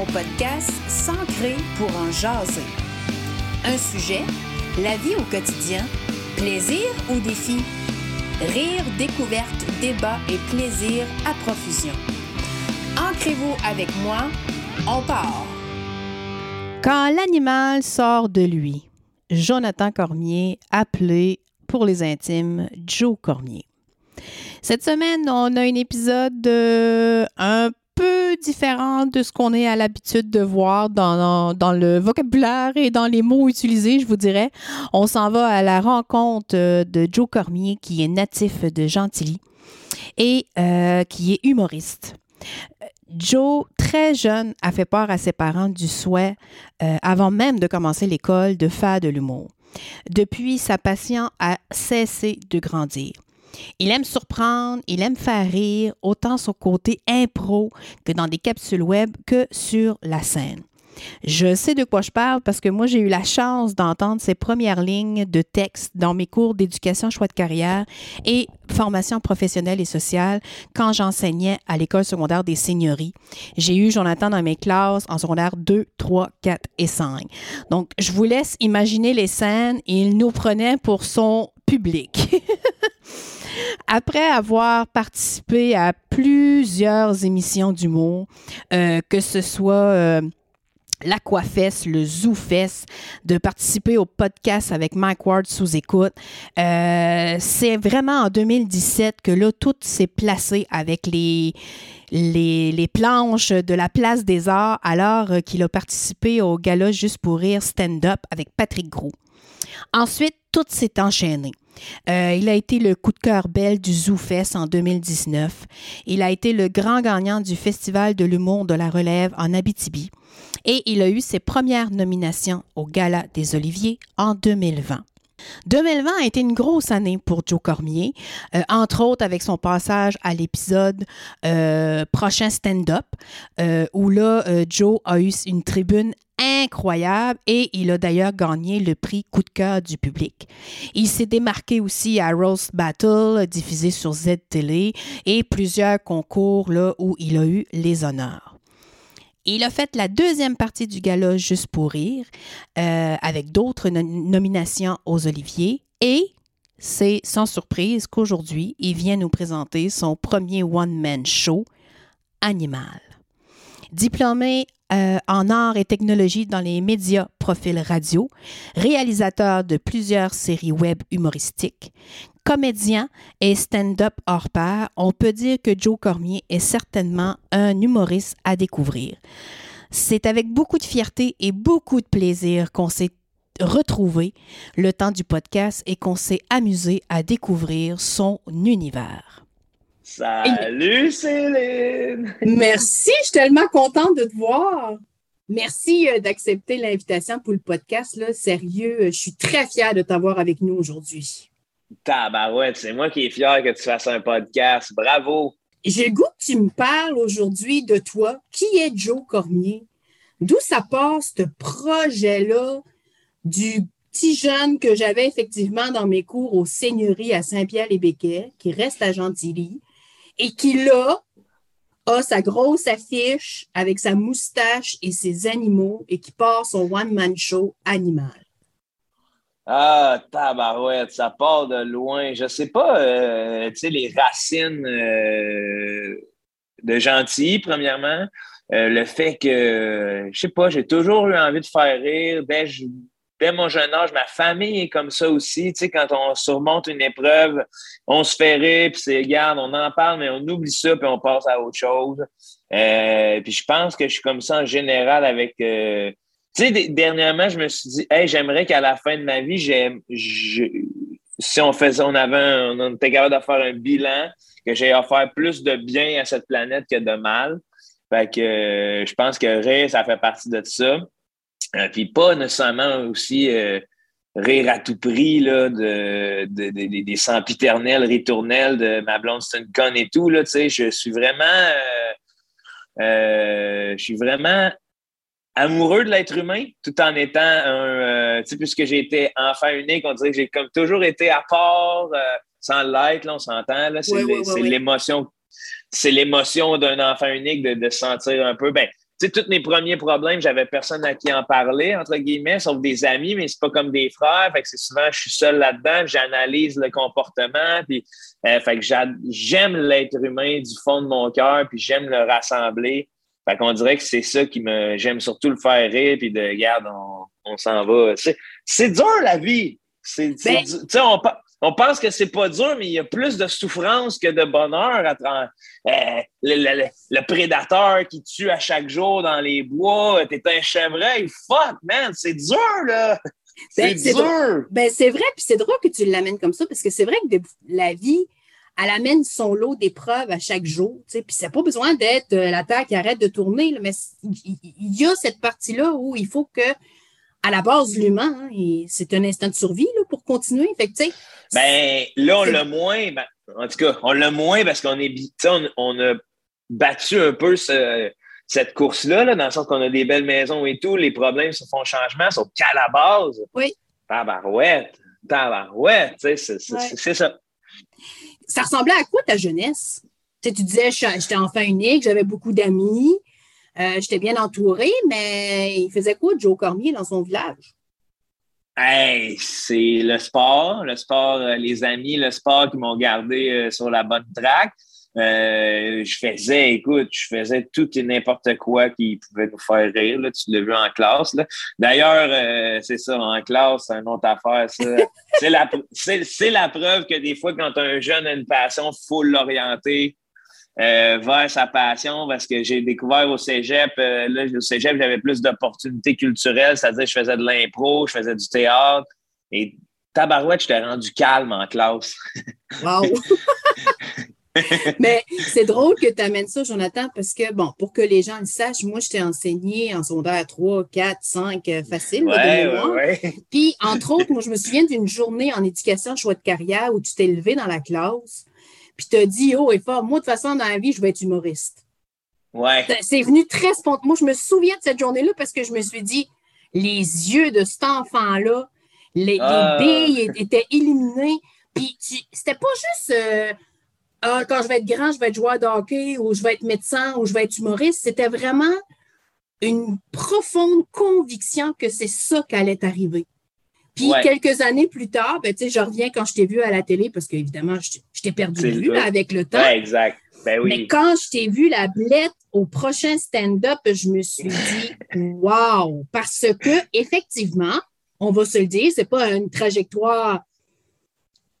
mon podcast S'ancrer pour en jaser. Un sujet, la vie au quotidien, plaisir ou défi, rire, découverte, débat et plaisir à profusion. Ancrez-vous avec moi, on part. Quand l'animal sort de lui, Jonathan Cormier, appelé pour les intimes Joe Cormier. Cette semaine, on a un épisode un différent de ce qu'on est à l'habitude de voir dans, dans, le vocabulaire et dans les mots utilisés, je vous dirais. On s'en va à la rencontre euh, de Joe Cormier, qui est natif de Gentilly et euh, qui est humoriste. Joe, très jeune, a fait part à ses parents du souhait, euh, avant même de commencer l'école, de faire de l'humour. Depuis, sa passion a cessé de grandir. Il aime surprendre, il aime faire rire, autant son côté impro que dans des capsules web que sur la scène. Je sais de quoi je parle parce que moi, j'ai eu la chance d'entendre ces premières lignes de texte dans mes cours d'éducation choix de carrière et formation professionnelle et sociale quand j'enseignais à l'école secondaire des seigneuries. J'ai eu Jonathan dans mes classes en secondaire 2, 3, 4 et 5. Donc, je vous laisse imaginer les scènes. Il nous prenait pour son public. Après avoir participé à plusieurs émissions d'humour, euh, que ce soit euh, l'Aquafest, le ZooFest, de participer au podcast avec Mike Ward sous écoute. Euh, c'est vraiment en 2017 que là, tout s'est placé avec les, les, les, planches de la Place des Arts alors qu'il a participé au gala Juste pour rire stand-up avec Patrick Gros. Ensuite, tout s'est enchaîné. Euh, il a été le coup de cœur belle du ZooFest en 2019. Il a été le grand gagnant du Festival de l'humour de la relève en Abitibi. Et il a eu ses premières nominations au Gala des Oliviers en 2020. 2020 a été une grosse année pour Joe Cormier, euh, entre autres avec son passage à l'épisode euh, prochain stand-up, où là, Joe a eu une tribune incroyable et il a d'ailleurs gagné le prix coup de cœur du public. Il s'est démarqué aussi à Roast Battle, diffusé sur Z-Télé, et plusieurs concours là, où il a eu les honneurs. Il a fait la deuxième partie du gala Juste pour rire, euh, avec d'autres nominations aux Oliviers, et c'est sans surprise qu'aujourd'hui, il vient nous présenter son premier one-man show, Animal. Diplômé euh, en art et technologie dans les médias profil radio, réalisateur de plusieurs séries web humoristiques, comédien et stand-up hors pair, on peut dire que Joe Cormier est certainement un humoriste à découvrir. C'est avec beaucoup de fierté et beaucoup de plaisir qu'on s'est retrouvé le temps du podcast et qu'on s'est amusé à découvrir son univers. Salut Céline! Merci, je suis tellement contente de te voir. Merci euh, d'accepter l'invitation pour le podcast. Là. Sérieux, je suis très fière de t'avoir avec nous aujourd'hui. Tabarouette, c'est moi qui est fier que tu fasses un podcast. Bravo! J'ai le goût que tu me parles aujourd'hui de toi. Qui est Joe Cormier? D'où ça passe ce projet-là du petit jeune que j'avais effectivement dans mes cours aux Seigneuries à Saint-Pierre-les-Béquets, qui reste à Gentilly, et qui, là, a sa grosse affiche avec sa moustache et ses animaux et qui part son one-man show animal. Ah, tabarouette, ça part de loin. Je sais pas, euh, tu sais, les racines euh, de gentil, premièrement. Euh, le fait que, je sais pas, j'ai toujours eu envie de faire rire. Ben, dès mon jeune âge, ma famille est comme ça aussi. Tu sais, quand on surmonte une épreuve, on se fait rire, puis c'est, regarde, on en parle, mais on oublie ça, puis on passe à autre chose. Puis je pense que je suis comme ça en général avec. Dernièrement, je me suis dit, hey, j'aimerais qu'à la fin de ma vie, j'aime, si on faisait, on avait, on était capable de faire un bilan, que j'ai faire plus de bien à cette planète que de mal. Fait que euh, je pense que rire, ça fait partie de ça. Euh, puis pas nécessairement aussi euh, rire à tout prix là, de, des sempiternels ritournels de ma blonde c'est une et tout. Là, je suis vraiment euh, je suis vraiment amoureux de l'être humain tout en étant un puisque j'ai été enfant unique, on dirait que j'ai comme toujours été à part sans l'être, là, on s'entend. Là, c'est, l'émotion. C'est l'émotion d'un enfant unique de, de sentir un peu. Ben, sais, tous mes premiers problèmes, j'avais personne à qui en parler, entre guillemets, sauf des amis, mais c'est pas comme des frères. Fait que c'est souvent, je suis seul là-dedans, j'analyse le comportement, puis euh, fait que j'aime l'être humain du fond de mon cœur, puis j'aime le rassembler. Fait qu'on dirait que c'est ça qui me. J'aime surtout le faire rire, puis de, regarde, on, on s'en va. C'est dur, la vie. C'est, ben on, on pense que c'est pas dur, mais il y a plus de souffrance que de bonheur. À euh, le, prédateur qui tue à chaque jour dans les bois, t'es un chevreuil. Fuck, man, c'est dur, là. Ben, c'est dur. Ben, c'est vrai, puis c'est drôle que tu l'amènes comme ça, parce que c'est vrai que la vie, elle amène son lot d'épreuves à chaque jour. Puis c'est pas besoin d'être euh, la Terre qui arrête de tourner, mais il y a cette partie-là où il faut que à la base, l'humain, hein, c'est un instant de survie là, pour continuer. Fait ben, là, on l'a moins. Ben, en tout cas, on l'a moins parce qu'on est on, on, a battu un peu cette course-là, là, dans le sens qu'on a des belles maisons et tout. Les problèmes se font changement, sauf qu'à la base, oui. tabarouette, tabarouette, c'est ça. Ça ressemblait à quoi ta jeunesse? tu disais, j'étais enfant unique, j'avais beaucoup d'amis. Euh, j'étais bien entourée, mais il faisait quoi Joe Cormier dans son village? C'est le sport, le sport, euh, les amis, le sport qui m'ont gardé euh, sur la bonne track. je faisais, écoute, je faisais tout et n'importe quoi qui pouvait nous faire rire. Là, tu l'as vu en classe. D'ailleurs, c'est ça, en classe, c'est une autre affaire. c'est la, la preuve que des fois, quand un jeune a une passion, il faut l'orienter euh, vers sa passion parce que j'ai découvert au cégep, euh, là, au cégep, j'avais plus d'opportunités culturelles, c'est-à-dire je faisais de l'impro, je faisais du théâtre et tabarouette, je t'ai rendu calme en classe. Wow! Mais c'est drôle que tu amènes ça, Jonathan, parce que, bon, pour que les gens le sachent, moi, je t'ai enseigné en secondaire 3, 4, 5, facile. Ouais, ouais, Puis, entre autres, moi, je me souviens d'une journée en éducation choix de carrière où tu t'es levé dans la classe puis tu as dit haut et fort, moi, de toute façon, dans la vie, je vais être humoriste. Ouais. C'est venu très spontanément. Moi, je me souviens de cette journée-là parce que je me suis dit, les yeux de cet enfant-là, les, ah. billes étaient éliminées. Puis c'était pas juste euh, ah, quand je vais être grand, je vais être joueur de hockey ou je vais être médecin ou je vais être humoriste. C'était vraiment une profonde conviction que c'est ça qui allait arriver. Puis quelques années plus tard, ben, je reviens quand je t'ai vu à la télé, parce qu'évidemment, je, t'ai perdu de vue avec le temps. exact. Ben oui. Mais quand je t'ai vu la blette au prochain stand-up, je me suis dit Wow! Parce que, effectivement, on va se le dire, c'est pas une trajectoire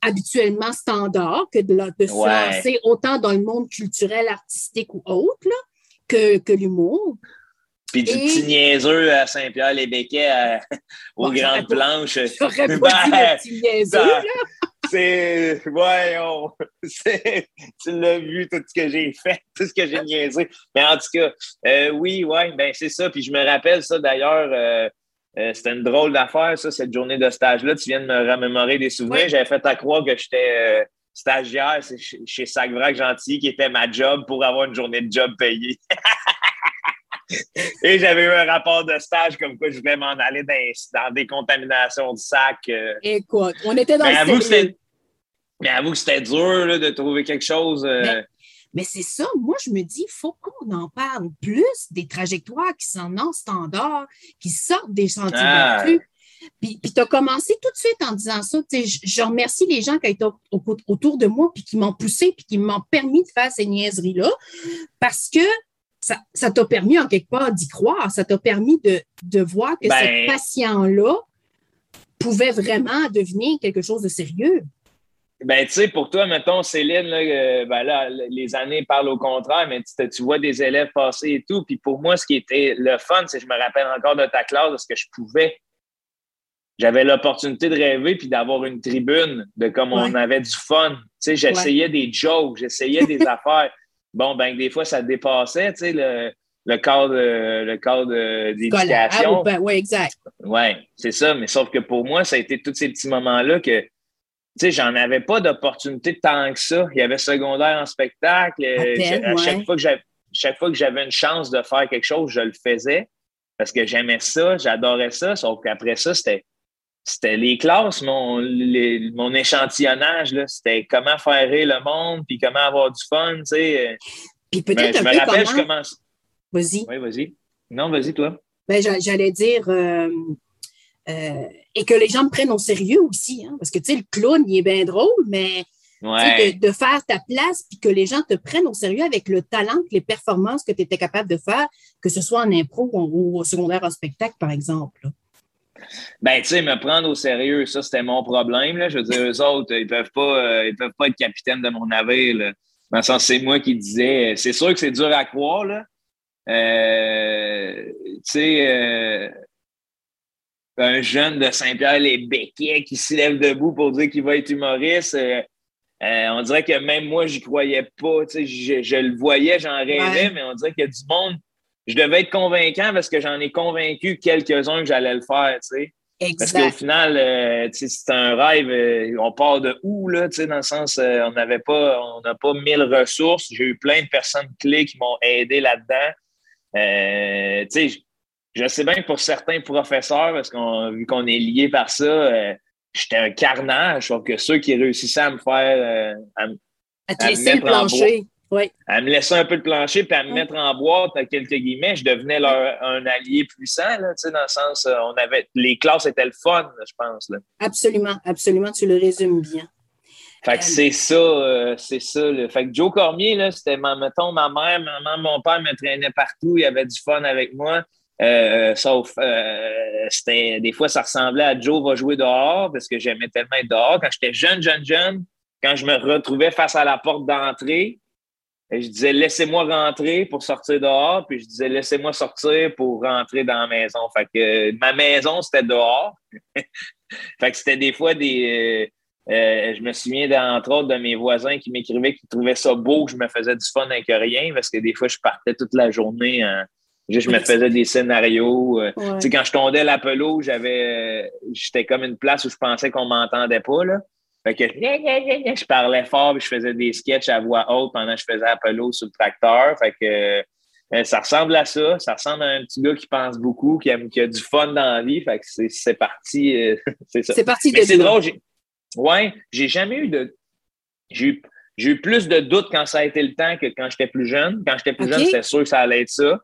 habituellement standard que de, de se lancer autant dans le monde culturel, artistique ou autre que, que l'humour. Puis du petit niaiseux à Saint-Pierre-les-Béquets aux grandes planches. J'aurais pas dit le petit niaiseux, là. C'est. Voyons. Tu l'as vu, tout ce que j'ai fait, tout ce que j'ai niaisé. Mais en tout cas, euh, oui, oui, ben c'est ça. Puis je me rappelle ça d'ailleurs. Euh, euh, c'était une drôle d'affaire, ça, cette journée de stage-là. Tu viens de me remémorer des souvenirs. J'avais fait à croire que j'étais stagiaire chez Sacvrac Gentil, qui était ma job pour avoir une journée de job payée. Et j'avais eu un rapport de stage comme quoi je voulais m'en aller dans, des contaminations de sac. Euh. Écoute, on était dans mais le Mais avoue que c'était dur de trouver quelque chose. Euh. Mais, c'est ça, moi je me dis, il faut qu'on en parle plus des trajectoires qui sont non standards, qui sortent des sentiers ah. Puis, puis tu as commencé tout de suite en disant ça. Je, je remercie les gens qui étaient autour de moi, puis qui m'ont poussé, puis qui m'ont permis de faire ces niaiseries-là, parce que ça t'a permis en quelque part d'y croire. Ça t'a permis de, voir que ce ben patient-là pouvait vraiment devenir quelque chose de sérieux. Ben, tu sais, pour toi, mettons, Céline, là, euh, ben là, les années parlent au contraire, mais tu, vois des élèves passer et tout. Puis pour moi, ce qui était le fun, c'est que je me rappelle encore de ta classe, de ce que je pouvais. J'avais l'opportunité de rêver puis d'avoir une tribune, de comme on avait du fun. Tu sais, j'essayais des jokes, j'essayais des affaires. Bon, ben, des fois, ça dépassait, tu sais, le, le cadre, le cadre d'éducation. Ah, ben, oui, exact. Oui, c'est ça. Mais sauf que pour moi, ça a été tous ces petits moments-là que, tu sais, j'en avais pas d'opportunité tant que ça. Il y avait secondaire en spectacle. à, chaque fois que j'avais, chaque fois que j'avais une chance de faire quelque chose, je le faisais parce que j'aimais ça, j'adorais ça. Sauf qu'après ça, c'était c'était les classes, mon, mon échantillonnage, c'était comment faire rire le monde, puis comment avoir du fun, tu sais. Puis peut-être ben, un je me rappelle, je commence. Vas-y. Oui, vas-y. Non, vas-y, toi. Ben, j'allais dire, euh, euh, et que les gens me prennent au sérieux aussi, hein, parce que, tu sais, le clown, il est bien drôle, mais de, faire ta place, puis que les gens te prennent au sérieux avec le talent, les performances que tu étais capable de faire, que ce soit en impro ou, au secondaire en spectacle, par exemple. Ben, tu sais, me prendre au sérieux, ça, c'était mon problème. Là. Je veux dire, eux autres, ils peuvent pas, euh, ils peuvent pas être capitaines de mon navire. Là. Dans le sens, c'est moi qui disais, c'est sûr que c'est dur à croire, là. Euh, tu sais, euh, un jeune de Saint-Pierre-les-Béquets qui se lève debout pour dire qu'il va être humoriste, on dirait que même moi, j'y croyais pas. Je, je le voyais, j'en rêvais, mais on dirait qu'il y a du monde je devais être convaincant parce que j'en ai convaincu quelques-uns que j'allais le faire, tu sais. Parce qu'au final, euh, c'est un rêve. Euh, on part de où, là, dans le sens, euh, on n'avait pas, on n'a pas mille ressources. J'ai eu plein de personnes clés qui m'ont aidé là-dedans. Je sais bien que pour certains professeurs, parce qu'on vu qu'on est lié par ça, j'étais un carnage. Sauf que ceux qui réussissaient à me faire. à, à te laisser le plancher. Oui. Elle me laissait un peu de plancher, puis à me mettre en boîte, à quelques guillemets, je devenais leur, un allié puissant, là, dans le sens, euh, on avait, les classes étaient le fun, je pense. Là. Absolument, absolument, tu le résumes bien. Fait que c'est ça, euh, c'est ça. Fait que Joe Cormier, là, c'était, mettons, ma mère, maman, mon père me traînait partout, il y avait du fun avec moi. Euh, sauf, c'était, des fois, ça ressemblait à Joe va jouer dehors parce que j'aimais tellement être dehors. Quand j'étais jeune, jeune, jeune, quand je me retrouvais face à la porte d'entrée, je disais, laissez-moi rentrer pour sortir dehors. Puis je disais, laissez-moi sortir pour rentrer dans la maison. Fait que ma maison, c'était dehors. fait que c'était des fois des. Euh, euh, je me souviens, entre autres, de mes voisins qui m'écrivaient qu'ils trouvaient ça beau que je me faisais du fun avec rien parce que des fois, je partais toute la journée. Je me faisais des scénarios. Euh, tu sais, quand je tondais l'apelo, j'avais. J'étais comme une place où je pensais qu'on m'entendait pas. Là. Fait que je parlais fort et je faisais des sketchs à voix haute pendant que je faisais Apollo sur le tracteur. Fait que euh, ça ressemble à ça. Ça ressemble à un petit gars qui pense beaucoup, qui a, qui a du fun dans la vie. Fait que c'est parti. Euh, c'est ça. C'est parti Mais c'est drôle. Ouais, j'ai jamais eu de. J'ai eu, eu, plus de doutes quand ça a été le temps que quand j'étais plus jeune. Quand j'étais plus jeune, c'était sûr que ça allait être ça.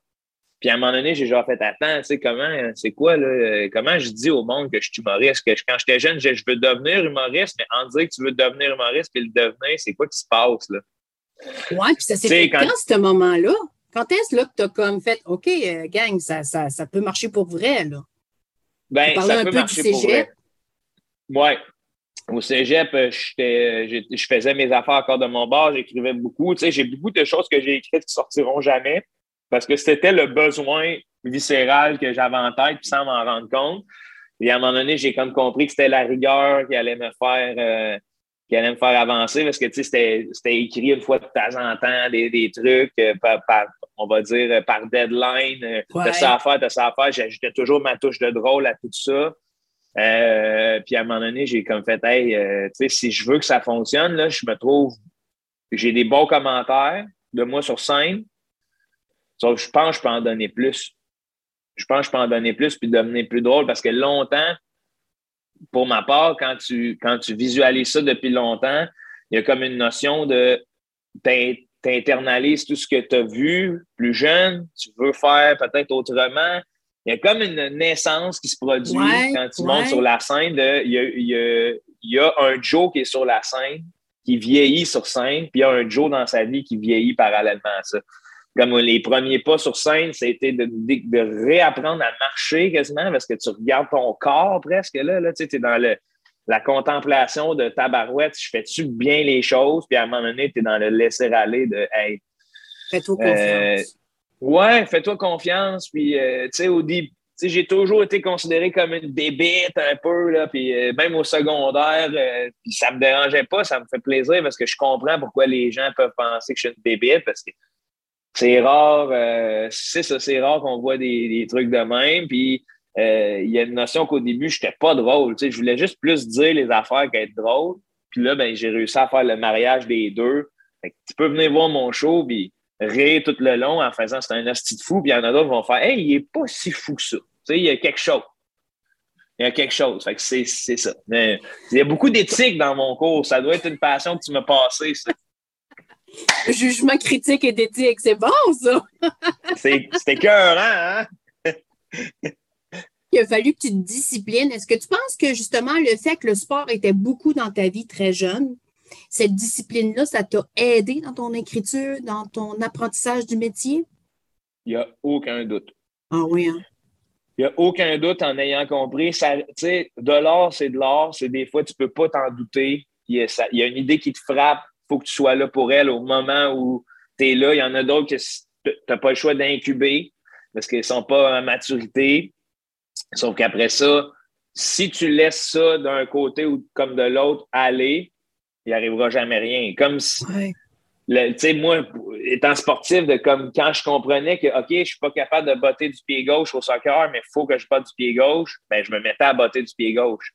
Puis à un moment donné, j'ai genre fait attends, tu sais, comment, c'est quoi, là, euh, comment je dis au monde que je suis humoriste, que quand j'étais jeune, je, veux devenir humoriste, mais en dire que tu veux devenir humoriste puis le devenir, c'est quoi qui se passe, là? Ouais, puis ça s'est fait quand, ce moment-là? Quand est-ce là que tu as comme fait OK, euh, gang, ça, ça, ça, peut marcher pour vrai, là? Ben, ça peut marcher pour vrai. Ouais. Au cégep, euh, je faisais mes affaires encore de mon bord, j'écrivais beaucoup. Tu sais, j'ai beaucoup de choses que j'ai écrites qui sortiront jamais parce que c'était le besoin viscéral que j'avais en tête, puis sans m'en rendre compte. Et à un moment donné, j'ai comme compris que c'était la rigueur qui allait me faire euh, qui allait me faire avancer parce que c'était, c'était écrit une fois de temps en temps des, des trucs euh, par, on va dire par deadline, de euh, ça à faire, de ça à faire. J'ajoutais toujours ma touche de drôle à tout ça. puis à un moment donné, j'ai comme fait Hey, tu sais, si je veux que ça fonctionne, là, je me trouve j'ai des bons commentaires de moi sur scène je pense que je peux en donner plus. Je pense que je peux en donner plus puis devenir plus drôle parce que longtemps, pour ma part, quand tu, quand tu visualises ça depuis longtemps, il y a comme une notion de t'internalises tout ce que tu as vu plus jeune, tu veux faire peut-être autrement. Il y a comme une naissance qui se produit quand tu montes sur la scène. De, il, y a, il, y a, il y a un Joe qui est sur la scène, qui vieillit sur scène, puis il y a un Joe dans sa vie qui vieillit parallèlement à ça comme les premiers pas sur scène, c'était de, de, réapprendre à marcher quasiment parce que tu regardes ton corps presque là, là tu es dans le, la contemplation de ta barouette, je fais-tu bien les choses, puis à un moment donné, tu es dans le laisser-aller de Hey. Fais-toi confiance. Euh, ouais, fais-toi confiance. Puis, euh, tu sais, au début, j'ai toujours été considéré comme une bébête un peu, là, puis euh, même au secondaire, puis ça me dérangeait pas, ça me fait plaisir parce que je comprends pourquoi les gens peuvent penser que je suis une bébête parce que c'est rare, euh, c'est ça, c'est rare qu'on voit des, trucs de même. Puis euh, il y a une notion qu'au début, je n'étais pas drôle. Tu sais, je voulais juste plus dire les affaires qu'être drôle. Puis là, ben, j'ai réussi à faire le mariage des deux. tu peux venir voir mon show puis rire tout le long en faisant c'est un hostie de fou. Puis il y en a d'autres qui vont faire Hey, il n'est pas si fou que ça. Tu sais, il y a quelque chose. Il y a quelque chose. Fait que c'est, ça. il y a beaucoup d'éthique dans mon cours. Ça doit être une passion que tu m'as passée, ça. Jugement critique et d'éthique. C'est bon, ça! C'était cœur, hein? Il a fallu que tu te disciplines. Est-ce que tu penses que justement le fait que le sport était beaucoup dans ta vie très jeune, cette discipline-là, ça t'a aidé dans ton écriture, dans ton apprentissage du métier? Il n'y a aucun doute. Ah oui, hein? Il n'y a aucun doute en ayant compris. Ça, de l'or, c'est de l'or. C'est des fois, tu ne peux pas t'en douter. Il y, a, il y, a, une idée qui te frappe. Il faut que tu sois là pour elle au moment où tu es là. Il y en a d'autres que tu n'as pas le choix d'incuber parce qu'ils ne sont pas en maturité. Sauf qu'après ça, si tu laisses ça d'un côté ou comme de l'autre aller, il n'arrivera jamais rien. Comme si, tu sais, moi, étant sportif, de comme quand je comprenais que, OK, je ne suis pas capable de botter du pied gauche au soccer, mais il faut que je botte du pied gauche, ben, je me mettais à botter du pied gauche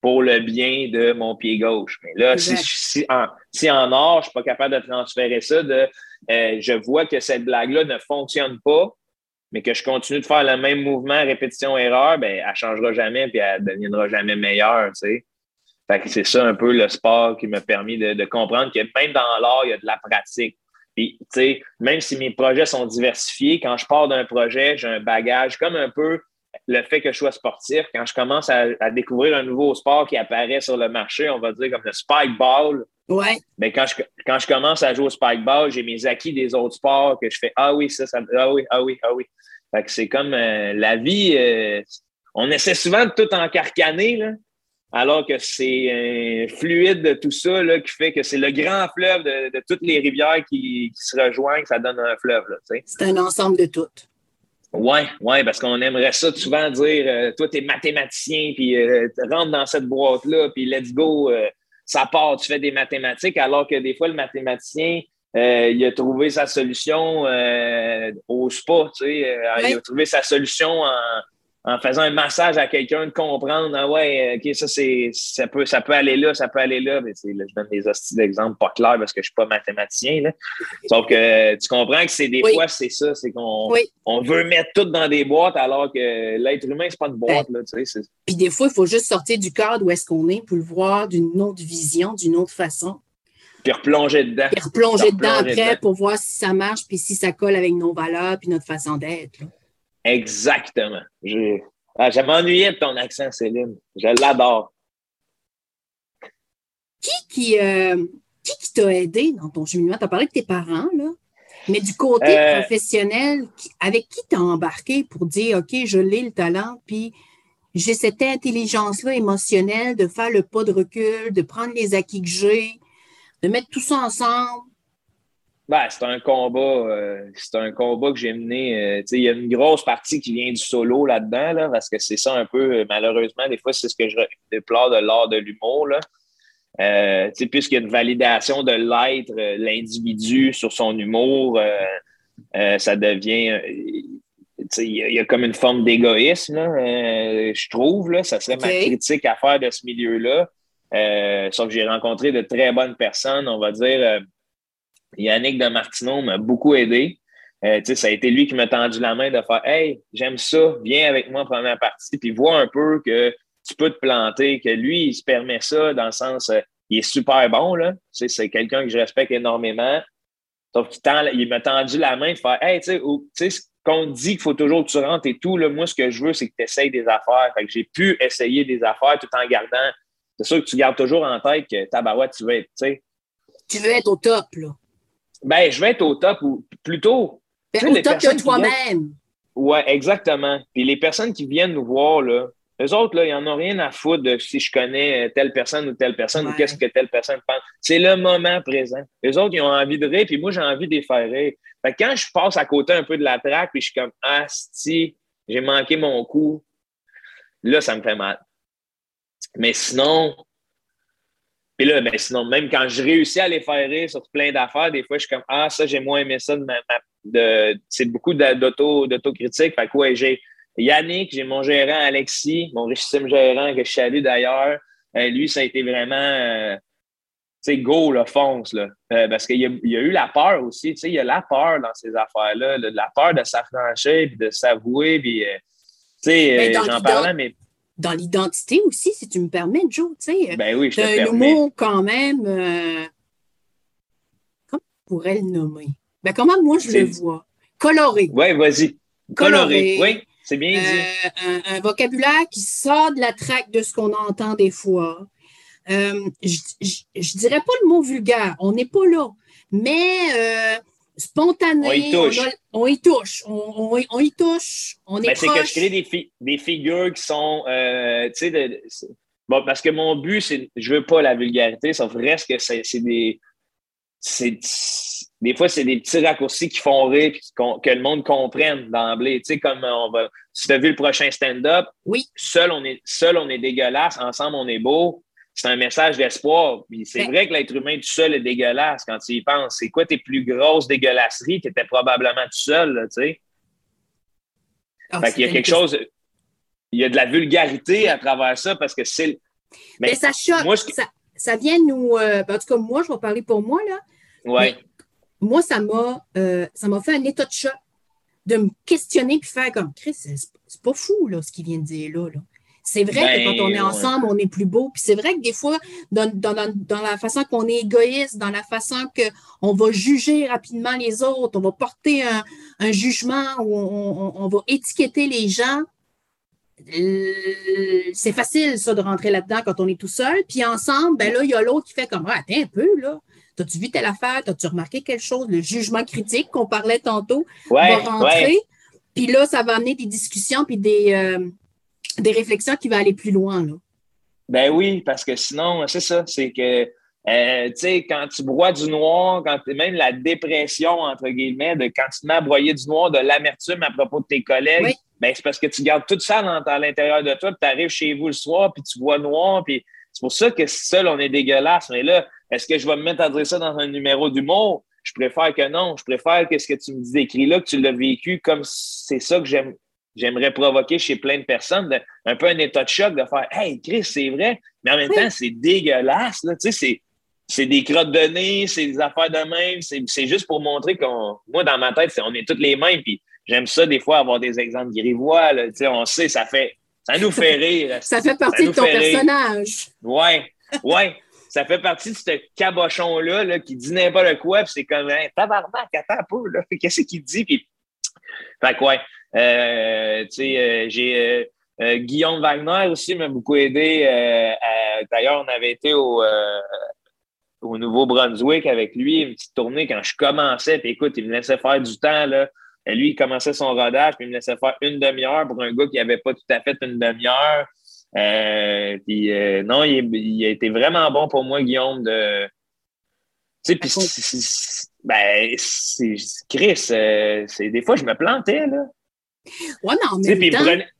pour le bien de mon pied gauche. Mais là, si, si, en, si en or, je ne suis pas capable de transférer ça, de euh, je vois que cette blague-là ne fonctionne pas, mais que je continue de faire le même mouvement, répétition-erreur, ben, elle ne changera jamais et elle ne deviendra jamais meilleure. Tu sais. Fait que c'est ça un peu le sport qui m'a permis de, comprendre que même dans l'art, il y a de la pratique. Puis, tu sais, même si mes projets sont diversifiés, quand je pars d'un projet, j'ai un bagage comme un peu le fait que je sois sportif. Quand je commence à, découvrir un nouveau sport qui apparaît sur le marché, on va dire comme le spike ball. Ouais. Mais quand je, quand je commence à jouer au spike ball, j'ai mes acquis des autres sports que je fais Ah oui, ça, ça ah oui, ah oui, ah oui. Fait que c'est comme euh, la vie. Euh, on essaie souvent de tout encarcaner, là alors que c'est un fluide de tout ça là, qui fait que c'est le grand fleuve de, toutes les rivières qui, se rejoignent, ça donne un fleuve. C'est un ensemble de toutes. Oui, ouais, parce qu'on aimerait ça souvent dire euh, Toi, tu es mathématicien, puis euh, rentre dans cette boîte-là, puis let's go, euh, ça part, tu fais des mathématiques, alors que des fois, le mathématicien, il a trouvé sa solution au spa, tu sais, il a trouvé sa solution en en faisant un massage à quelqu'un de comprendre ah ouais ok ça c'est ça peut ça peut aller là ça peut aller là. Mais là, je donne des hosties d'exemples pas clairs parce que je suis pas mathématicien là. sauf que tu comprends que c'est des fois c'est ça c'est qu'on on veut mettre tout dans des boîtes alors que l'être humain c'est pas une boîte là tu sais puis des fois il faut juste sortir du cadre où est-ce qu'on est pour le voir d'une autre vision d'une autre façon. Puis replonger dedans. Puis replonger dedans après pour voir si ça marche puis si ça colle avec nos valeurs puis notre façon d'être Exactement. Je, ah, m'ennuyais de ton accent, Céline. Je l'adore. Qui qui, euh, qui, t'a aidé dans ton cheminement? Tu as parlé de tes parents, là. Mais du côté euh, professionnel, avec qui t'as embarqué pour dire, OK, je l'ai le talent, puis j'ai cette intelligence-là émotionnelle de faire le pas de recul, de prendre les acquis que j'ai, de mettre tout ça ensemble, ben, c'est un combat. Euh, c'est un combat que j'ai mené. Euh, il y a une grosse partie qui vient du solo là-dedans, là, parce que c'est ça un peu, euh, malheureusement, des fois, c'est ce que je déplore de l'art de l'humour. Puisqu'il y a une validation de l'être, l'individu sur son humour, ça devient. Il y, a comme une forme d'égoïsme, je trouve. Là, ça serait ma critique à faire de ce milieu-là. sauf que j'ai rencontré de très bonnes personnes, on va dire Yannick de Martineau m'a beaucoup aidé. Euh, ça a été lui qui m'a tendu la main de faire Hey, j'aime ça, viens avec moi en première partie, puis vois un peu que tu peux te planter, que lui, il se permet ça dans le sens, euh, il est super bon, là. c'est quelqu'un que je respecte énormément. Sauf qu'il m'a tendu la main de faire Hey, tu sais, qu'on dit qu'il faut toujours que tu rentres et tout, là, moi, ce que je veux, c'est que tu essayes des affaires. Fait que j'ai pu essayer des affaires tout en gardant. C'est sûr que tu gardes toujours en tête que tabarouette, tu veux être, tu sais. Tu veux être au top, là. Ben, je vais être au top ou plutôt. Ben, au top de toi-même. Oui, exactement. Puis les personnes qui viennent nous voir, là, eux autres, là, ils n'en ont rien à foutre de si je connais telle personne ou telle personne ou qu'est-ce que telle personne pense. C'est le moment présent. Eux autres, ils ont envie de rire, puis moi, j'ai envie de les faire rire. Fait quand je passe à côté un peu de la traque, puis je suis comme, ah, si, j'ai manqué mon coup, là, ça me fait mal. Mais sinon, puis là, ben, sinon, même quand je réussis à les faire rire sur plein d'affaires, des fois, je suis comme Ah, ça, j'ai moins aimé ça de, c'est beaucoup d'autocritique. Fait que ouais, j'ai Yannick, j'ai mon gérant Alexis, mon richissime gérant que je salue d'ailleurs. Euh, lui, ça a été vraiment euh, tu sais, go, le fonce, là. Euh, parce qu'il y, y, a eu la peur aussi, tu sais, il y a la peur dans ces affaires-là, la peur de s'affranchir, puis de s'avouer, puis, tu sais, ben, j'en parlais, mais dans l'identité aussi, si tu me permets, Joe. Tu sais, ben oui, je te quand même. Euh, pourrais le nommer? Ben, comment moi je le vois? Coloré. Oui, vas-y. Coloré. Oui, c'est bien dit. Euh, un, vocabulaire qui sort de la traque de ce qu'on entend des fois. Euh, je, je, dirais pas le mot vulgaire, on n'est pas là, mais spontané, on y touche. On, y touche, on, y touche, on est ben, C'est que je crée des, des figures qui sont, tu sais, bon, parce que mon but, c'est, je veux pas la vulgarité, sauf reste que c'est des, c'est des fois, c'est des petits raccourcis qui font rire et que le monde comprenne d'emblée. Tu sais, comme on va. Si tu as vu le prochain stand-up, oui. seul on, est, seul, on est dégueulasse, ensemble, on est beau. C'est un message d'espoir. c'est ben vrai que l'être humain tout seul est dégueulasse quand tu y penses. C'est quoi tes plus grosses dégueulasseries? Tu étais probablement tout seul, tu sais. Oh, fait qu'il y a quelque chose. Il y a de la vulgarité à travers ça parce que c'est. Mais, ça choque. ça, vient nous. Euh, en tout cas, moi, je vais parler pour moi, là. Oui moi, ça m'a euh, ça m'a fait un état de choc de me questionner puis faire comme Chris, c'est pas fou là, ce qu'il vient de dire là. C'est vrai que quand on est ben, ensemble, on est plus beau. Puis c'est vrai que des fois, dans, dans, la façon qu'on est égoïste, dans la façon qu'on va juger rapidement les autres, on va porter un, jugement ou on, va étiqueter les gens. Euh, c'est facile, ça, de rentrer là-dedans quand on est tout seul. Puis ensemble, ben là, il y a l'autre qui fait comme ah, Attends un peu, là. T'as-tu vu telle affaire? T'as-tu remarqué quelque chose? Le jugement critique qu'on parlait tantôt va rentrer. Puis là, ça va amener des discussions puis des, euh, des réflexions qui vont aller plus loin. Là. Ben oui, parce que sinon, c'est ça, c'est que euh, tu sais, quand tu broies du noir, quand même la dépression, entre guillemets, de quand tu te mets à broyer du noir, de l'amertume à propos de tes collègues, ben, c'est parce que tu gardes tout ça à l'intérieur de toi, puis tu arrives chez vous le soir, puis tu vois noir, puis c'est pour ça que seul, on est dégueulasse. Mais là, est-ce que je vais me mettre à dire ça dans un numéro d'humour? Je préfère que non. Je préfère que ce que tu me dis d'écrit là, que tu l'as vécu comme c'est ça que j'aime. J'aimerais provoquer chez plein de personnes, un peu un état de choc de faire Hey, Chris, c'est vrai, mais en même temps, c'est dégueulasse. Là. Tu sais, c'est des crottes de nez, c'est des affaires de même. C'est juste pour montrer qu'on. Moi, dans ma tête, on est toutes les mêmes. Puis j'aime ça, des fois, avoir des exemples grivois. Là. Tu sais, on sait, ça fait. Ça nous fait rire. ça fait partie de ton personnage. Oui, oui ça fait partie de ce cabochon-là là, qui dit n'importe quoi, puis c'est comme un tabarnak, attends un peu, là. Qu'est-ce qu'il dit? Puis... Fait que ouais. Euh, tu sais, euh, j'ai euh, Guillaume Wagner aussi m'a beaucoup aidé. D'ailleurs, on avait été au, au Nouveau-Brunswick avec lui, une petite tournée quand je commençais. Puis écoute, il me laissait faire du temps. Là. Lui, il commençait son rodage, puis il me laissait faire une demi-heure pour un gars qui n'avait pas tout à fait une demi-heure. Euh, puis euh, non, il, a été vraiment bon pour moi, Guillaume, de. Tu sais, puis ben, c'est Chris, euh, c'est des fois je me plantais, là. Ouais,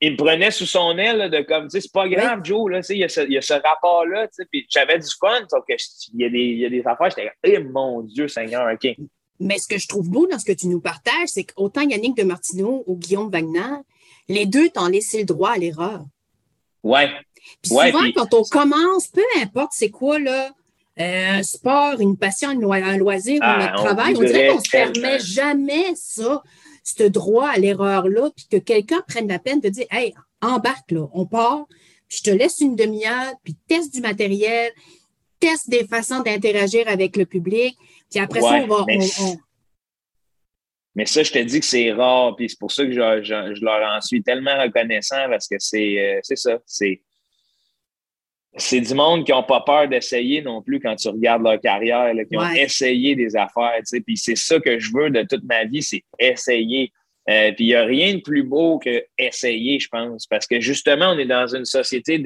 il, me prenait, sous son aile de comme, c'est pas grave, Joe, là, il y a ce, ce rapport-là, tu sais, puis j'avais du fun, sauf qu'il y, a des, il y a des affaires, j'étais eh mon Dieu, Seigneur, OK. Mais ce que je trouve beau dans ce que tu nous partages, c'est qu'autant Yannick de Martineau ou Guillaume Wagner, les deux t'ont laissé le droit à l'erreur. Ouais. Puis souvent, quand on commence, peu importe c'est quoi, là, euh, un sport, une passion, un loisir ou un ah, travail, on, dirait qu'on ne se permet jamais ça, ce droit à l'erreur-là, puis que quelqu'un prenne la peine de dire Hey, embarque là, on part, puis je te laisse une demi-heure, puis teste du matériel, teste des façons d'interagir avec le public, puis après ça, on va. Mais ça, je te dis que c'est rare, puis c'est pour ça que je, leur en suis tellement reconnaissant parce que c'est euh, ça. C'est c'est du monde qui n'ont pas peur d'essayer non plus quand tu regardes leur carrière, qui ont essayé des affaires. Puis c'est ça que je veux de toute ma vie, c'est essayer. Euh, puis il n'y a rien de plus beau que essayer, je pense, parce que justement, on est dans une société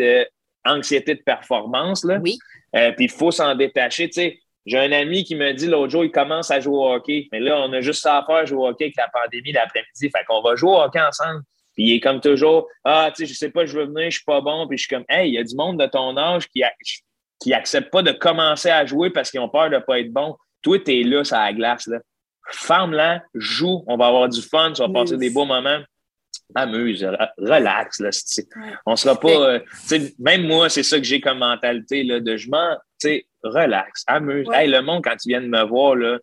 d'anxiété de performance. Là. Oui. Euh, puis il faut s'en détacher. Sais, j'ai un ami qui me dit l'autre jour, il commence à jouer au hockey. Mais là, on a juste ça à faire, jouer au hockey avec la pandémie l'après-midi. Fait qu'on va jouer au hockey ensemble. Puis il est comme toujours, ah, tu sais, je sais pas, je veux venir, je suis pas bon. Puis je suis comme, hey, il y a du monde de ton âge qui, qui accepte pas de commencer à jouer parce qu'ils ont peur de pas être bon. Toi, tu es là, ça la glace, là. Ferme-la, joue, on va avoir du fun, tu vas passer des beaux moments. Amuse, relax, là. On sera pas, euh, même moi, c'est ça que j'ai comme mentalité, là, de je m'en, tu sais, relax, amuse. Hey, le monde, quand tu viens de me voir, là,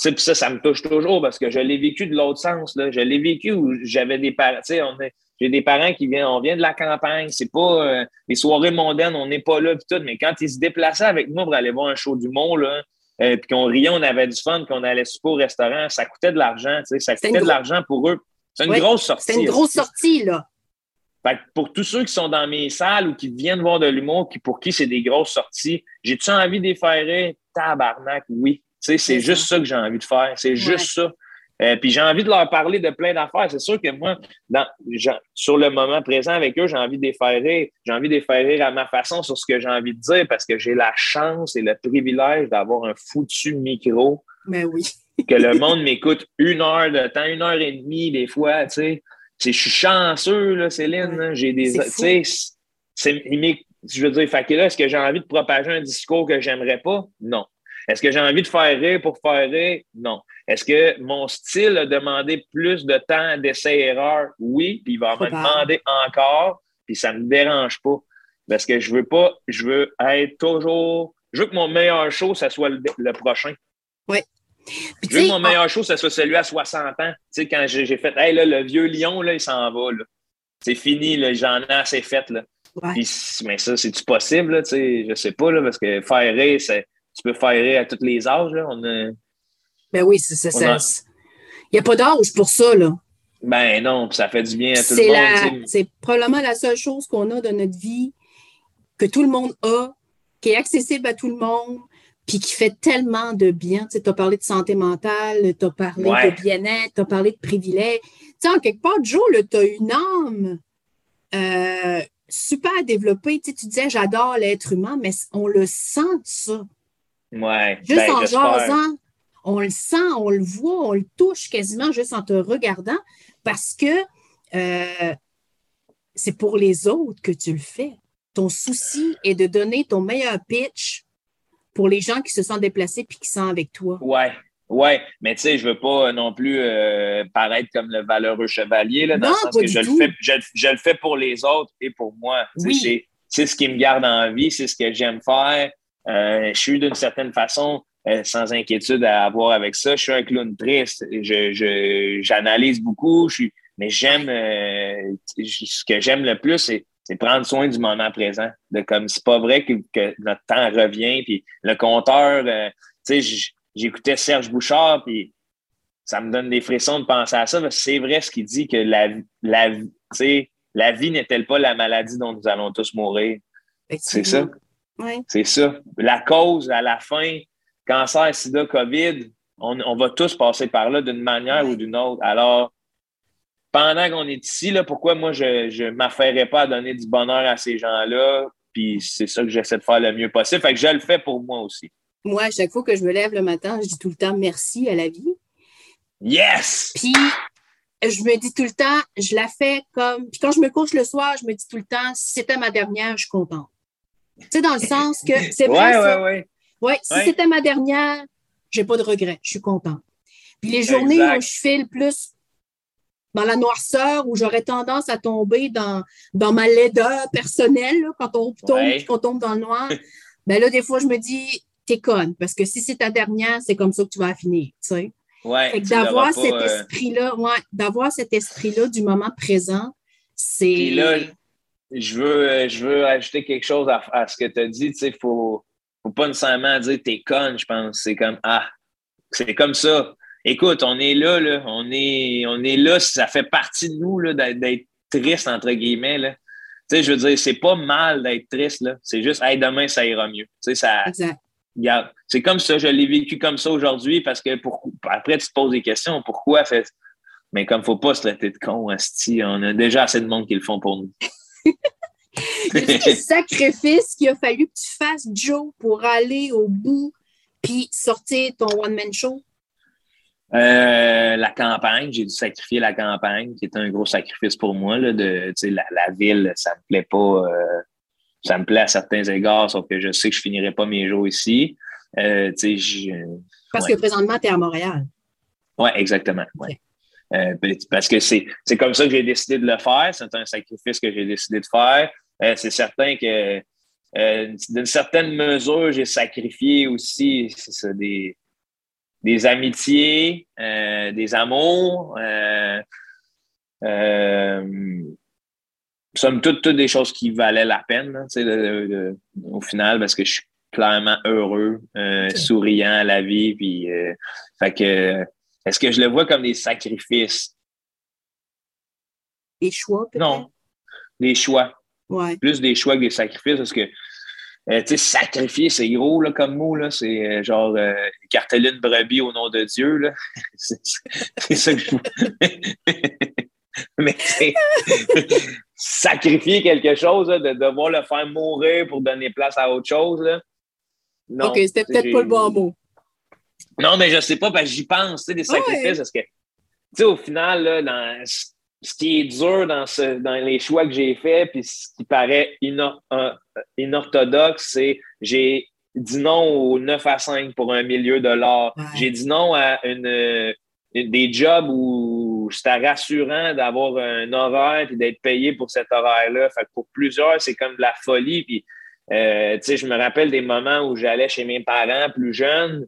ça, ça me touche toujours parce que je l'ai vécu de l'autre sens. Là. Je l'ai vécu où j'avais des parents. J'ai des parents qui viennent, on vient de la campagne. C'est pas euh, les soirées mondaines, on n'est pas là puis tout. Mais quand ils se déplaçaient avec nous pour aller voir un show du monde, là, euh, puis qu'on riait, on avait du fun, qu'on allait super au restaurant, ça coûtait de l'argent, ça coûtait de l'argent pour eux. C'est une grosse sortie. C'est une grosse sortie, là. pour tous ceux qui sont dans mes salles ou qui viennent voir de l'humour, qui, pour qui c'est des grosses sorties, j'ai-tu envie de les faire Tabarnak, oui. C'est juste ça que j'ai envie de faire. C'est juste ça. Euh, puis j'ai envie de leur parler de plein d'affaires. C'est sûr que moi, dans, sur le moment présent avec eux, j'ai envie de les faire J'ai envie de les faire à ma façon sur ce que j'ai envie de dire parce que j'ai la chance et le privilège d'avoir un foutu micro. Mais oui. que le monde m'écoute une heure de temps, une heure et demie des fois, tu sais. Je suis chanceux, là, Céline. J'ai des. Tu sais, je veux dire, fait que là, est-ce que j'ai envie de propager un discours que j'aimerais pas? Non. Est-ce que j'ai envie de faire rire pour faire rire? Non. Est-ce que mon style a demandé plus de temps d'essai-erreur? Oui, puis il va me demander encore, puis ça ne me dérange pas. Parce que je veux pas, je veux être toujours. Je veux que mon meilleur show, ça soit le, prochain. Oui. je veux que mon meilleur show, ça soit celui à 60 ans. Tu sais, quand j'ai fait, hey, là, le vieux lion, là, il s'en va. C'est fini, j'en ai assez fait. Là. mais ça, c'est-tu possible? Là, je sais pas, là, parce que faire rire, c'est tu peux faire rire à tous les âges. Là. On Ben oui, c'est ça. Il n'y a pas d'âge pour ça, là. Ben non, ça fait du bien à tout le monde. C'est probablement la seule chose qu'on a dans notre vie que tout le monde a, qui est accessible à tout le monde, puis qui fait tellement de bien. Tu as parlé de santé mentale, tu as parlé de bien-être, tu as parlé de privilèges. Tu sais, en quelque part, Joe, tu as une âme euh, super développée. Tu, tu disais, j'adore l'être humain, mais on le sent, ça. Ouais. Juste ben, en jasant, on le sent, on le voit, on le touche quasiment juste en te regardant parce que euh, c'est pour les autres que tu le fais. Ton souci est de donner ton meilleur pitch pour les gens qui se sont déplacés puis qui sont avec toi. Ouais. Ouais, mais tu sais, je veux pas non plus euh, paraître comme le valeureux chevalier, là, dans le sens que je le, fais, je, le fais pour les autres et pour moi. C'est ce qui me garde en vie, c'est ce que j'aime faire. Euh, je suis d'une certaine façon euh, sans inquiétude à avoir avec ça. Je suis un clown triste. J'analyse je, beaucoup, je suis, mais j'aime euh, ce que j'aime le plus, c'est prendre soin du moment présent. De comme c'est pas vrai que, notre temps revient. Puis le compteur, tu sais, j'écoutais Serge Bouchard, puis ça me donne des frissons de penser à ça. C'est vrai ce qu'il dit que la, la, la vie n'est-elle pas la maladie dont nous allons tous mourir? C'est ça. C'est ça. La cause, à la fin, cancer, sida, COVID, on, va tous passer par là d'une manière ou d'une autre. Alors, pendant qu'on est ici, là, pourquoi moi, je ne m'affairais pas à donner du bonheur à ces gens-là? Puis c'est ça que j'essaie de faire le mieux possible. Fait que je le fais pour moi aussi. Moi, chaque fois que je me lève le matin, je dis tout le temps merci à la vie. Yes! Puis je me dis tout le temps, je la fais comme. Puis quand je me couche le soir, je me dis tout le temps, si c'était ma dernière, je suis contente. Tu sais, dans le sens que c'est vrai. Ouais, ça. ouais, ouais. si c'était ma dernière, j'ai pas de regrets. Je suis contente. Puis les journées où je file plus dans la noirceur, où j'aurais tendance à tomber dans, dans ma laideur personnelle, quand on tombe, qu'on tombe dans le noir, ben là, des fois, je me dis, t'es conne, parce que si c'est ta dernière, c'est comme ça que tu vas finir, tu sais. Ouais, d'avoir cet euh, esprit-là, ouais, d'avoir cet esprit-là du moment présent, c'est je veux, je veux ajouter quelque chose à, ce que tu as dit. Tu sais, faut, faut pas nécessairement dire t'es conne, je pense. C'est comme Ah, c'est comme ça. Écoute, on est là, là. On est, on est là, ça fait partie de nous là, d'être triste, entre guillemets. Là. Tu sais, je veux dire, c'est pas mal d'être triste, là. C'est juste hey, demain, ça ira mieux. Tu sais, ça. Exact. C'est comme ça, je l'ai vécu comme ça aujourd'hui parce que pour, après, tu te poses des questions. Pourquoi fait? Mais comme il ne faut pas se traiter de con, on a déjà assez de monde qui le font pour nous. Le sacrifice qu'il a fallu que tu fasses, Joe, pour aller au bout puis sortir ton one-man show? Euh, la campagne, j'ai dû sacrifier la campagne, qui est un gros sacrifice pour moi. Là, de, la, la ville, ça me plaît pas. Euh, ça me plaît à certains égards, sauf que je sais que je finirai pas mes jours ici. Euh, Parce que présentement, tu es à Montréal. Oui, exactement. Euh, parce que c'est comme ça que j'ai décidé de le faire. C'est un sacrifice que j'ai décidé de faire. Euh, c'est certain que euh, d'une certaine mesure, j'ai sacrifié aussi des, des amitiés, des amours. somme toute, toutes des choses qui valaient la peine, au final, parce que je, clairement heureux, souriant à la vie. Puis, fait que, est-ce que je le vois comme des sacrifices? Des choix, peut-être? Non, des choix. Ouais. Plus des choix que des sacrifices, parce que euh, tu sais, sacrifier, c'est gros là, comme mot. Là. C'est euh, genre euh, écarteler une brebis au nom de Dieu. Là. c'est ça que je Mais sacrifier quelque chose, de devoir le faire mourir pour donner place à autre chose. Là. Non, OK, c'était peut-être pas le bon mot. Non, mais je sais pas, parce que j'y pense, tu sais, des sacrifices, parce que, tu sais, au final, là, dans ce qui est dur dans, ce, dans les choix que j'ai faits, puis ce qui paraît inorthodoxe, c'est j'ai dit non au 9 à 5 pour un milieu de l'art. J'ai dit non à une, des jobs où c'était rassurant d'avoir un horaire et d'être payé pour cet horaire-là. Fait pour plusieurs, c'est comme de la folie. Puis, euh, je me rappelle des moments où j'allais chez mes parents plus jeunes,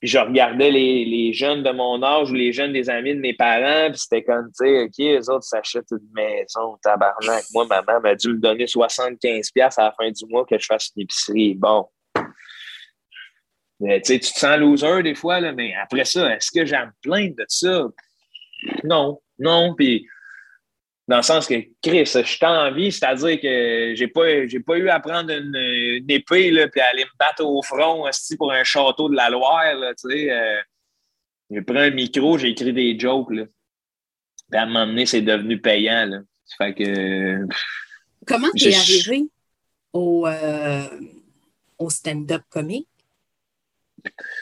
puis je regardais les, les, jeunes de mon âge ou les jeunes des amis de mes parents, puis c'était comme, tu sais, OK, les autres s'achètent une maison, tabarnak. Moi, maman m'a dû me donner 75$ à la fin du mois que je fasse une épicerie. Bon. tu sais, tu te sens loser des fois, là, mais après ça, est-ce que j'aime plein de ça? Non, non. Puis dans le sens que, Chris, je suis en vie, c'est-à-dire que j'ai pas, j'ai pas eu à prendre une, épée là, puis aller me battre au front aussi pour un château de la Loire. Là, tu sais, euh, j'ai pris un micro, j'ai écrit des jokes. Là. Puis à un moment donné, c'est devenu payant. Là. Fait que. Comment tu es arrivé au, euh, au stand-up comique?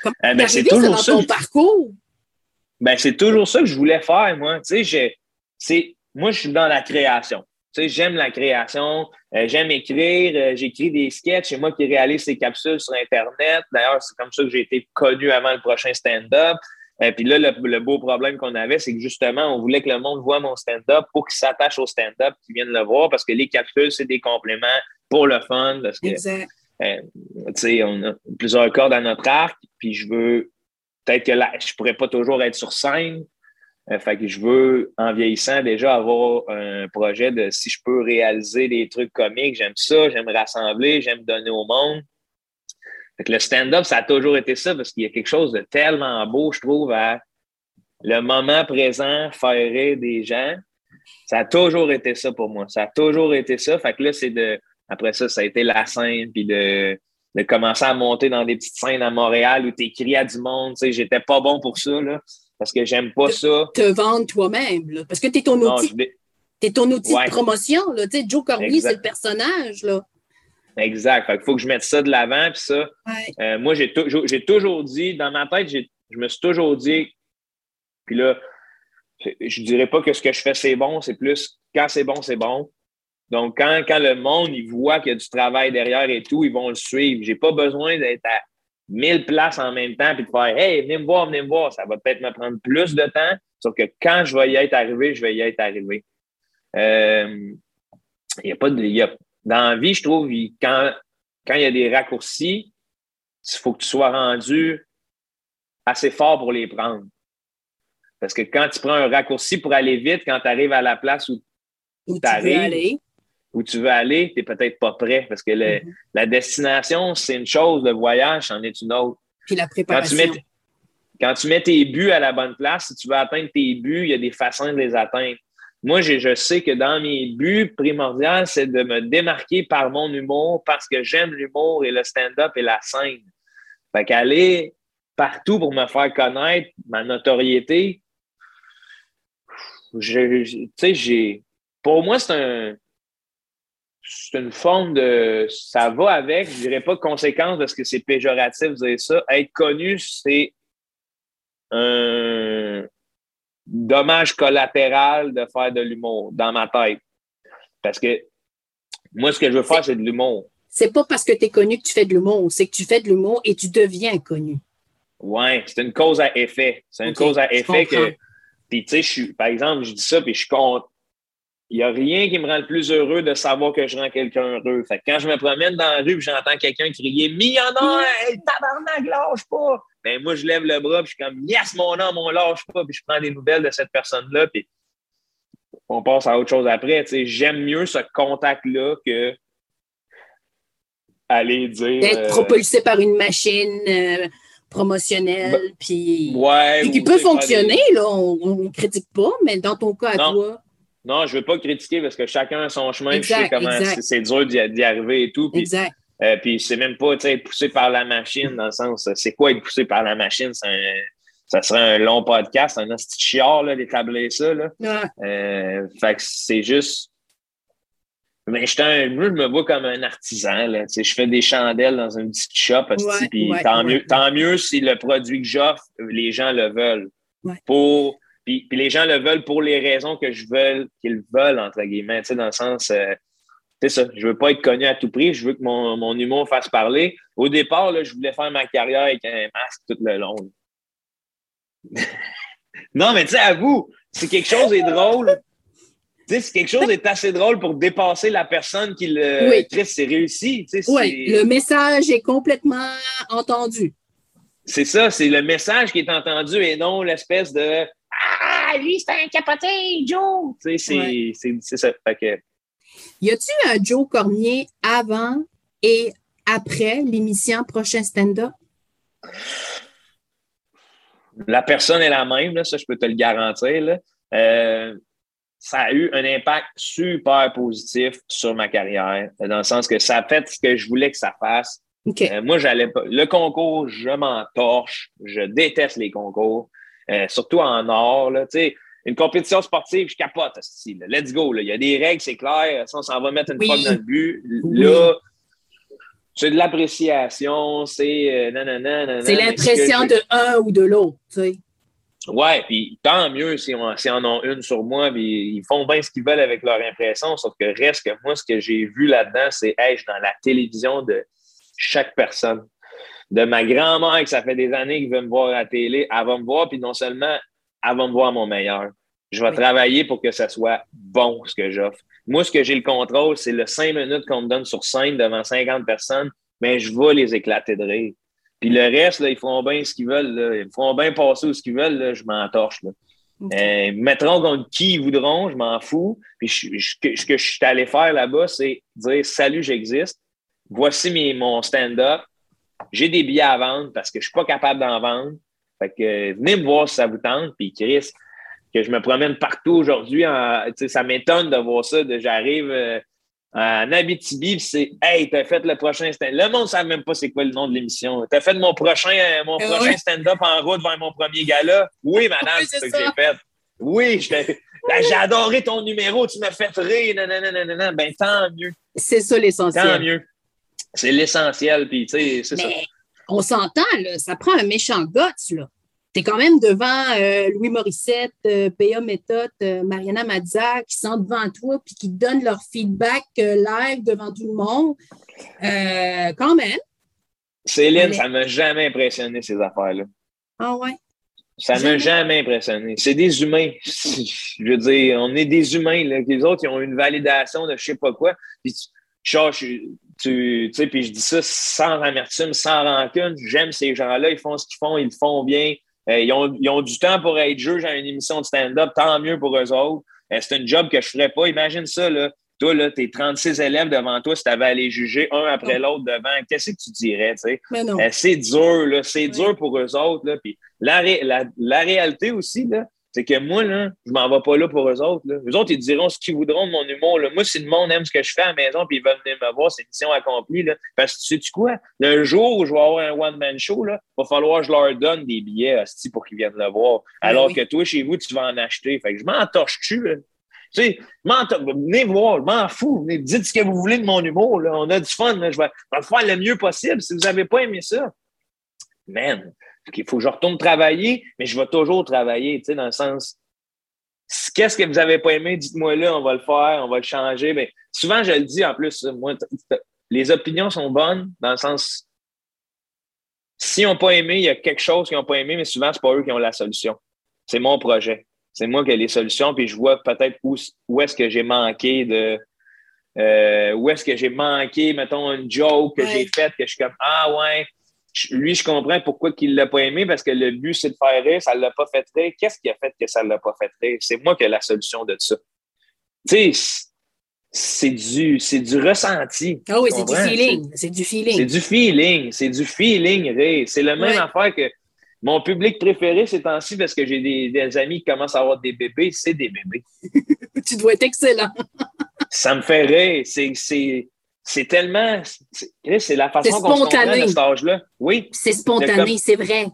Comment eh ben, c'est toujours dans ton parcours? Ben, c'est toujours ça que je voulais faire, moi. Tu sais, c'est moi, je suis dans la création. Tu sais, j'aime la création, euh, j'aime écrire, euh, j'écris des sketchs, c'est moi qui réalise ces capsules sur Internet. D'ailleurs, c'est comme ça que j'ai été connu avant le prochain stand-up. Euh, puis là, le, beau problème qu'on avait, c'est que justement, on voulait que le monde voit mon stand-up pour qu'il s'attache au stand-up, qu'il vienne le voir, parce que les capsules, c'est des compléments pour le fun. Parce que, exact. tu sais, on a plusieurs cordes à notre arc, puis je veux, peut-être que là, je pourrais pas toujours être sur scène, fait que je veux, en vieillissant, déjà avoir un projet de si je peux réaliser des trucs comiques, j'aime ça, j'aime rassembler, j'aime donner au monde. Fait que le stand-up, ça a toujours été ça parce qu'il y a quelque chose de tellement beau, je trouve, à le moment présent, faire des gens. Ça a toujours été ça pour moi. Ça a toujours été ça. Fait que là, c'est de. Après ça, ça a été la scène, puis de, de commencer à monter dans des petites scènes à Montréal où tu écris à du monde. Tu sais, j'étais pas bon pour ça, là parce que j'aime pas ça. Te vendre toi-même, parce que tu es ton outil. es ton outil de promotion. Là. sais, Joe Cormier, c'est le personnage. Là. Exact. Il faut que je mette ça de l'avant. Puis ça, euh, moi, j'ai, toujours dit, dans ma tête, je me suis toujours dit, puis là, je dirais pas que ce que je fais, c'est bon, c'est plus quand c'est bon, c'est bon. Donc, quand, quand le monde, il voit qu'il y a du travail derrière et tout, ils vont le suivre. J'ai pas besoin d'être à 1000 places en même temps puis de faire Hey, venez me voir, venez me voir, ça va peut-être me prendre plus de temps, sauf que quand je vais y être arrivé, je vais y être arrivé. Euh, il y a pas de. Y a, dans la vie, je trouve, quand, quand il y a des raccourcis, il faut que tu sois rendu assez fort pour les prendre. Parce que quand tu prends un raccourci pour aller vite, quand tu arrives à la place où, où tu arrives, où tu veux aller, tu n'es peut-être pas prêt parce que mm-hmm. la destination, c'est une chose, le voyage, c'en est une autre. Puis la préparation. Quand tu, mets, tes buts à la bonne place, si tu veux atteindre tes buts, il y a des façons de les atteindre. Moi, je, je sais que dans mes buts primordiaux, c'est de me démarquer par mon humour parce que j'aime l'humour et le stand-up et la scène. Fait qu'aller partout pour me faire connaître ma notoriété, tu sais, j'ai. Pour moi, c'est un c'est une forme de. Ça va avec, je dirais pas conséquence parce que c'est péjoratif de dire ça. Être connu, c'est un dommage collatéral de faire de l'humour dans ma tête. Parce que moi, ce que je veux faire, c'est de l'humour. C'est pas parce que tu es connu que tu fais de l'humour, c'est que tu fais de l'humour et tu deviens connu. Oui, c'est une cause à effet. C'est une cause à effet que. Puis, tu sais, par exemple, je dis ça, puis je suis content il n'y a rien qui me rend le plus heureux de savoir que je rends quelqu'un heureux. Fait quand je me promène dans la rue et j'entends quelqu'un crier Millionnaire, hey, tabarnak, lâche pas! Ben, moi, je lève le bras et je suis comme Yes, mon homme, on lâche pas, puis je prends des nouvelles de cette personne-là, puis on passe à autre chose après. J'aime mieux ce contact-là que aller dire. D'être euh, propulsé par une machine euh, promotionnelle, puis, Ouais. puis qui peut fonctionner, là, on ne critique pas, mais dans ton cas à Non. toi, Non, je veux pas critiquer parce que chacun a son chemin. puis je sais Exact, comment exact. c'est- dur d'y arriver et tout. Puis, exact. euh, puis c'est même pas être poussé par la machine dans le sens. C'est quoi être poussé par la machine? Un- ça serait un long podcast, un petit chiard, là, d'établir ça. Là. Ouais. Euh, fait que c'est juste. Mais j'étais un, je me vois comme un artisan. Là. Je fais des chandelles dans une petite shop. Ouais, puis ouais, tant, mieux, tant mieux si le produit que j'offre, les gens le veulent. Ouais. Pour, puis, puis les gens le veulent pour les raisons que je veux qu'ils veulent, entre guillemets. Tu sais, dans le sens. euh, c'est ça. Je veux pas être connu à tout prix. Je veux que mon, mon humour fasse parler. Au départ, là, je voulais faire ma carrière avec un masque tout le long. non, mais tu sais, à vous, si quelque chose est drôle, tu sais, si quelque chose est assez drôle pour dépasser la personne qui le Oui. Chris, c'est réussi. Tu sais, Oui, le message est complètement entendu. C'est ça, c'est le message qui est entendu et non l'espèce de Ah, lui, c'est un capoté, Joe! Tu sais, c'est Ouais. c'est- c'est ça. Fait que, Y a-tu un Joe Cormier avant et après l'émission Prochain Stand-up? la personne est la même, là, ça, je peux te le garantir. là. Euh, ça a eu un impact super positif sur ma carrière, dans le sens que ça a fait ce que je voulais que ça fasse. Euh, moi, j'allais pas. Le concours, je m'en torche. Je déteste les concours, euh, surtout en or. Là, une compétition sportive, je capote. là. Let's go. là. Il y a des règles, c'est clair. Ça, on s'en va mettre une Oui. fois dans le but. Oui. Là, c'est de l'appréciation. C'est euh, C'est l'impression de un ou de l'autre. Ouais, puis tant mieux si on, si en ont une sur moi, puis ils font bien ce qu'ils veulent avec leur impression, sauf que reste que moi, ce que j'ai vu là-dedans, c'est hey, je suis dans la télévision de chaque personne. De ma grand-mère, que ça fait des années qu'elle veut me voir à la télé, elle va me voir, puis non seulement, elle va me voir à mon meilleur. Je vais Oui. travailler pour que ça soit bon, ce que j'offre. Moi, ce que j'ai le contrôle, c'est le cinq minutes qu'on me donne sur scène devant 50 personnes, mais je vais les éclater de rire. Puis le reste, là, ils feront bien ce qu'ils veulent. Là. Ils feront bien passer où ce qu'ils veulent. Là. Je m'en torche. Là. Euh, ils me mettront contre qui ils voudront, je m'en fous. Puis je- je- ce que je suis allé faire là-bas, c'est dire Salut, j'existe. Voici mes, mon stand-up. J'ai des billets à vendre parce que je suis pas capable d'en vendre. Fait que euh, venez me voir si ça vous tente. Puis Chris, que je me promène partout aujourd'hui, ça m'étonne de voir ça. de- J'arrive euh, en Abitibi, c'est Hey, t'as fait le prochain stand Le monde ne savait même pas c'est quoi le nom de l'émission. T'as fait mon prochain, euh, mon Ah prochain stand-up en route vers mon premier gala. Oui, madame, Oui, c'est ça que j'ai fait. Oui, Ben, j'ai adoré ton numéro, tu m'as fait rire. Ben, tant mieux, C'est ça tant l'essentiel. mieux. C'est l'essentiel, puis tu sais, c'est ça. On s'entend, là, ça prend un méchant guts, là. T'es quand même devant euh, Louis Morissette, euh, P.A. Méthode, euh, Mariana Mazza, qui sont devant toi puis qui donnent leur feedback euh, live devant tout le monde. Quand même. Céline, Mais- ça m'a jamais impressionné, ces affaires-là. Ah ouais? Ça m'a Jamais? impressionné. C'est des humains. Je veux dire, on est des humains. Là. Les autres, ils ont une validation de je sais pas quoi. Puis je- tu, sais, puis je dis ça sans amertume, sans rancune. J'aime ces gens-là. Ils font ce qu'ils font, ils le font bien. Euh, ils, ont, ils ont du temps pour être juges à une émission de stand-up. Tant mieux pour eux autres. Euh, c'est un job que je ferais pas. Imagine ça, là. Toi, là, t'es 36 élèves devant toi. Si tu avais à les juger un après l'autre devant, qu'est-ce que tu dirais, tu sais? Euh, c'est dur, là. C'est Ouais. dur pour eux autres, là. Puis la, ré- la, la réalité aussi, là, c'est que moi, là, je m'en vais pas là pour eux autres. Là. Eux autres, ils diront ce qu'ils voudront de mon humour. Là. Moi, si le monde aime ce que je fais à la maison puis ils veulent venir me voir, c'est mission accomplie. Là. Parce que tu sais-tu quoi? Le jour où je vais avoir un one-man show, il va falloir que je leur donne des billets hostie, pour qu'ils viennent le voir. Alors oui. que toi, chez vous, tu vas en acheter. Fait que je m'en torche-tu. Tu sais, venez voir, je m'en fous. Venez, dites ce que vous voulez de mon humour. Là. On a du fun. Là. Je, vais, je vais faire le mieux possible. Si vous n'avez pas aimé ça, man, il faut que je retourne travailler, mais je vais toujours travailler, tu sais, dans le sens. Qu'est-ce que vous n'avez pas aimé? Dites-moi là, on va le faire, on va le changer. Mais souvent, je le dis en plus, moi, les opinions sont bonnes dans le sens. S'ils n'ont pas aimé, il y a quelque chose qu'ils n'ont pas aimé, mais souvent, ce n'est pas eux qui ont la solution. C'est mon projet. C'est moi qui ai les solutions, puis je vois peut-être où, où est-ce que j'ai manqué de. euh, où est-ce que j'ai manqué, mettons, une joke que Ouais. j'ai faite, que je suis comme Ah ouais, lui, je comprends pourquoi il ne l'a pas aimé, parce que le but, c'est de faire rire, ça ne l'a pas fait rire. Qu'est-ce qui a fait que ça ne l'a pas fait rire? C'est moi qui ai la solution de ça. Tu sais, c'est du, c'est du ressenti. Ah oui, c'est du feeling. C'est du feeling. C'est du feeling. C'est du feeling, C'est la même affaire que mon public préféré ces temps-ci, parce que j'ai des, amis qui commencent à avoir des bébés, c'est des bébés. tu dois être excellent. ça me fait rire. C'est tellement. C'est la façon qu'on se comprend à cet âge-là. Oui. C'est spontané, c'est vrai.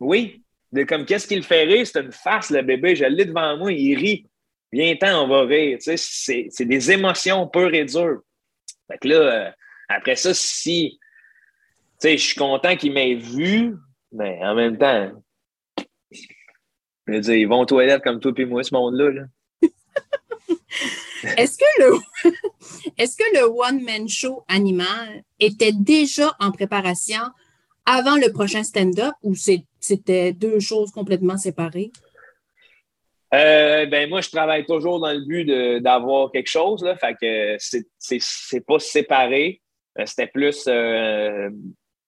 Oui. De comme qu'est-ce qu'il fait rire, c'est une face, le bébé. Je l'ai devant moi, il rit. Viens-t'en, on va rire. c'est des émotions pures et dures. Fait que là, euh, après ça, si je suis content qu'il m'ait vu, mais en même temps, je veux dire, ils vont aux toilettes comme toi et moi, ce monde-là. Est-ce que le est-ce que le one-man show animal était déjà en préparation avant le prochain stand-up ou c'était deux choses complètement séparées? Euh, ben moi, je travaille toujours dans le but d'avoir quelque chose. Là, fait que c'est pas séparé. Euh, c'était plus euh,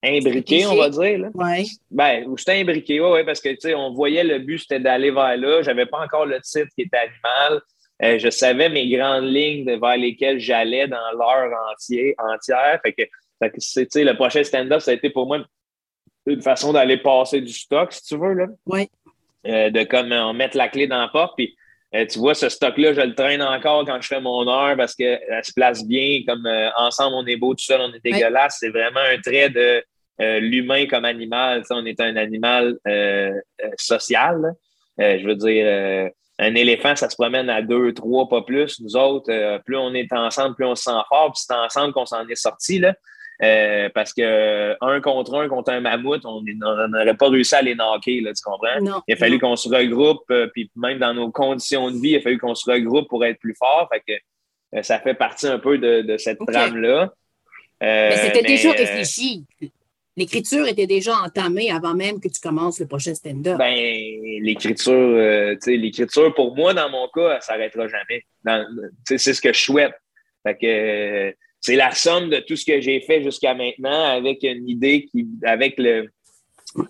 imbriqué, on va dire. Oui. Ben, c'était imbriqué, oui, ouais, parce que on voyait le but, c'était d'aller vers là. J'avais pas encore le titre qui était animal. Euh, je savais mes grandes lignes vers lesquelles j'allais dans l'heure entière. entière. Fait que, fait que le prochain stand-up, ça a été pour moi une façon d'aller passer du stock, si tu veux. Là. Oui. Euh, de comme on mettre la clé dans la porte. Puis euh, tu vois, ce stock-là, je le traîne encore quand je fais mon heure parce qu'elle se place bien. Comme ensemble, on est beau, tout seul, on est dégueulasse. C'est vraiment un trait de l'humain comme animal. on est un animal social. je veux dire, un éléphant, ça se promène à deux, trois, pas plus. Nous autres, euh, plus on est ensemble, plus on se sent fort. Puis c'est ensemble qu'on s'en est sorti. Là. Euh, parce que un contre un contre un mammouth, on n'aurait pas réussi à les knocker, là, tu comprends? il a fallu qu'on se regroupe, euh, puis même dans nos conditions de vie, il a fallu qu'on se regroupe pour être plus fort. Fait que ça fait partie un peu de, cette trame-là. mais c'était déjà réfléchi l'écriture était déjà entamée avant même que tu commences le prochain stand-up. Ben, l'écriture, euh, l'écriture, pour moi, dans mon cas, elle s'arrêtera jamais. c'est ce que je souhaite. Fait que c'est la somme de tout ce que j'ai fait jusqu'à maintenant avec une idée qui, avec le,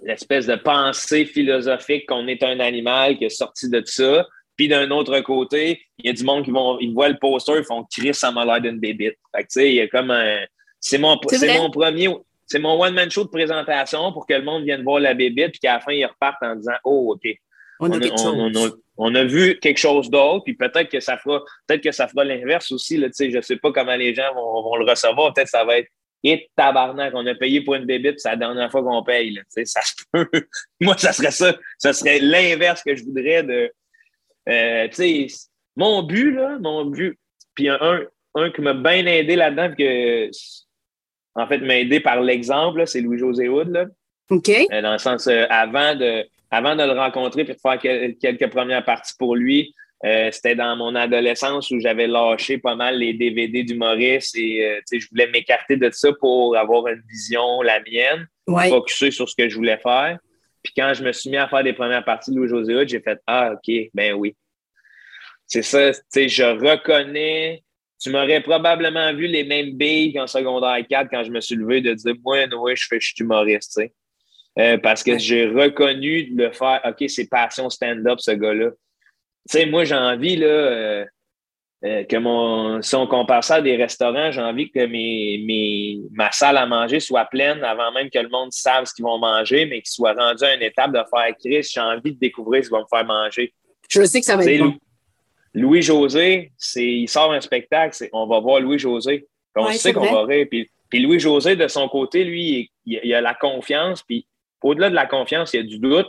l'espèce de pensée philosophique qu'on est un animal qui est sorti de ça. Puis d'un autre côté, il y a du monde qui vont, ils voient le poster, ils font Chris, ça m'a l'air d'une bébite. Fait que, tu sais, il y a comme un. C'est mon, c'est mon premier c'est mon one-man show de présentation pour que le monde vienne voir la bébite puis qu'à la fin, ils repartent en disant Oh, OK. On a, on, a, vu quelque chose d'autre, puis peut-être que ça fera peut-être que ça fera l'inverse aussi. Là, je ne sais pas comment les gens vont, le recevoir. Peut-être que ça va être et tabarnak, on a payé pour une bébite, c'est la dernière fois qu'on paye. Là, ça se peut. Moi, ça serait ça. Ça serait l'inverse que je voudrais de. Euh, mon but, là, mon but, puis un, un qui m'a bien aidé là-dedans, que en fait, m'a aidé par l'exemple, c'est Louis-José Hood. OK. Euh, dans le sens, euh, avant, de, avant de le rencontrer et de faire quelques premières parties pour lui, euh, c'était dans mon adolescence où j'avais lâché pas mal les DVD du Maurice et je voulais m'écarter de ça pour avoir une vision, la mienne, ouais. focuser sur ce que je voulais faire. Puis quand je me suis mis à faire des premières parties de Louis-José Hood, j'ai fait Ah, OK, ben oui. C'est ça, tu sais, je reconnais tu m'aurais probablement vu les mêmes billes qu'en secondaire 4 quand je me suis levé de dire Moi, oui, je, fais, je suis humoriste. Euh, parce que j'ai reconnu de le faire. OK, c'est passion stand-up, ce gars-là. Tu sais, moi, j'ai envie là, euh, euh, que mon. Si on compare ça à des restaurants, j'ai envie que mes, mes, ma salle à manger soit pleine avant même que le monde sache ce qu'ils vont manger, mais qu'ils soient rendus à une étape de faire Chris, j'ai envie de découvrir ce qu'ils vont me faire manger. Je sais que ça va être bon. Louis-José, il sort un spectacle, on va voir Louis-José. On sait qu'on va rire. Puis, Louis-José, de son côté, lui, il, a la confiance. Puis au-delà de la confiance, il y a du doute.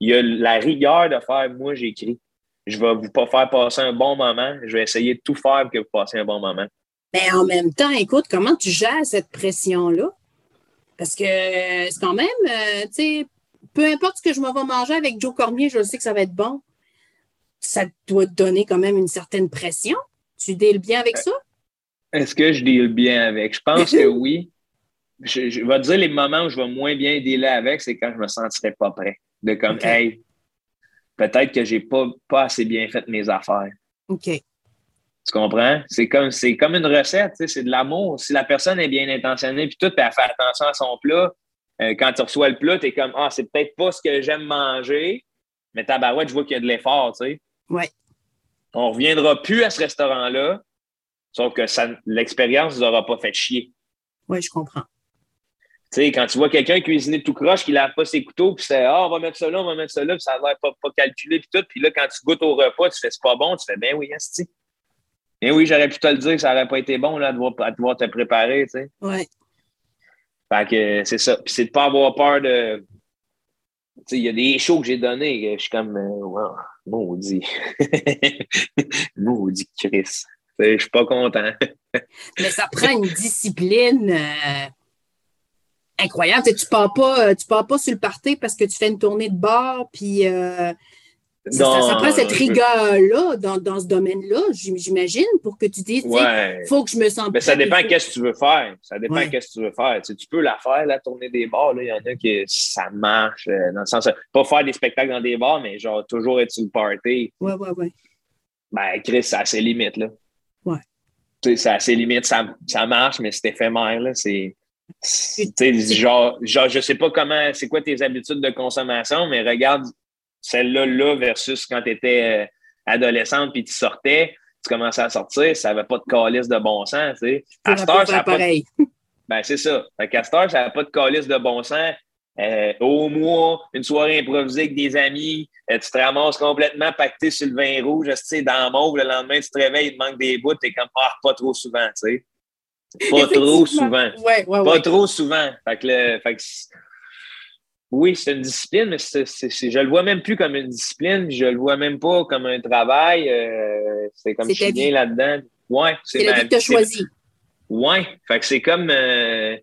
Il y a la rigueur de faire moi, j'écris. Je vais vous pas faire passer un bon moment. Je vais essayer de tout faire pour que vous passiez un bon moment. Mais en même temps, écoute, comment tu gères cette pression-là? Parce que c'est quand même, euh, tu sais, peu importe ce que je me vais manger avec Joe Cormier, je sais que ça va être bon ça doit te donner quand même une certaine pression? Tu deals bien avec ça? Est-ce que je deal bien avec? Je pense que oui. Je, vais te dire les moments où je vais moins bien dealer avec, c'est quand je me sentirai pas prêt. De comme, hey, peut-être que j'ai pas, pas assez bien fait mes affaires. OK. Tu comprends? C'est comme, c'est comme une recette, c'est de l'amour. Si la personne est bien intentionnée, puis tout, puis elle fait attention à son plat, euh, quand tu reçois le plat, tu es comme, ah, c'est peut-être pas ce que j'aime manger, mais tabarouette, je vois qu'il y a de l'effort, tu sais. Ouais. On ne reviendra plus à ce restaurant-là. Sauf que l'expérience ne aura pas fait chier. Oui, je comprends. Tu sais, quand tu vois quelqu'un cuisiner tout croche, qui lave pas ses couteaux, puis c'est Ah, on va mettre ça là, on va mettre ça là, puis ça a l'air pas, pas calculé, puis tout. Puis là, quand tu goûtes au repas, tu fais c'est pas bon, tu fais ben oui, esti. Ben oui, j'aurais pu te le dire que ça n'aurait pas été bon là, de devoir, te préparer, tu sais. Oui. Fait que c'est ça. Puis c'est de pas avoir peur de. Tu sais, il y a des shows que j'ai donnés, je suis comme, euh, wow, maudit. maudit Chris. Je suis pas content. Mais ça prend une discipline. Euh, incroyable. Tu ne pars, pas, euh, tu pars pas sur le party parce que tu fais une tournée de bar, puis euh, ça, prend cette rigueur-là dans, dans, ce domaine-là, j'imagine, pour que tu dises, il faut que je me sente Mais ça dépend qu'est-ce que tu veux faire. Ça dépend qu'est-ce que tu veux faire. Tu, peux la faire, la tournée des bars. Il y en a qui ça marche, euh, dans le sens, pas faire des spectacles dans des bars, mais genre toujours être sur le party. Oui, oui, oui. Ben, Chris, c'est assez limite, là. Ouais. C'est assez limite, ça, ça marche, mais c'est éphémère, là. C'est genre, genre, je sais pas comment, c'est quoi tes habitudes de consommation, mais regarde celle-là là versus quand tu étais euh, adolescente puis tu sortais, tu commençais à sortir, ça n'avait pas de calice de bon sens. Tu sais. À ça pareil. Ben, c'est ça. À Castor, ça n'avait pas de calice de bon sens. Euh, au mois, une soirée improvisée avec des amis, euh, tu te ramasses complètement pacté sur le vin rouge, tu sais, dans mauve, le lendemain, tu te réveilles, il te manque des bouts, t'es comme, ah, pas trop souvent, tu sais. Pas trop souvent. pas trop souvent. Oui, c'est une discipline, mais je le vois même plus comme une discipline. Je le vois même pas comme un travail. Euh, c'est comme je suis bien là-dedans. Ouais, c'est la vie que tu as choisi. Ouais. Fait que c'est comme. Euh,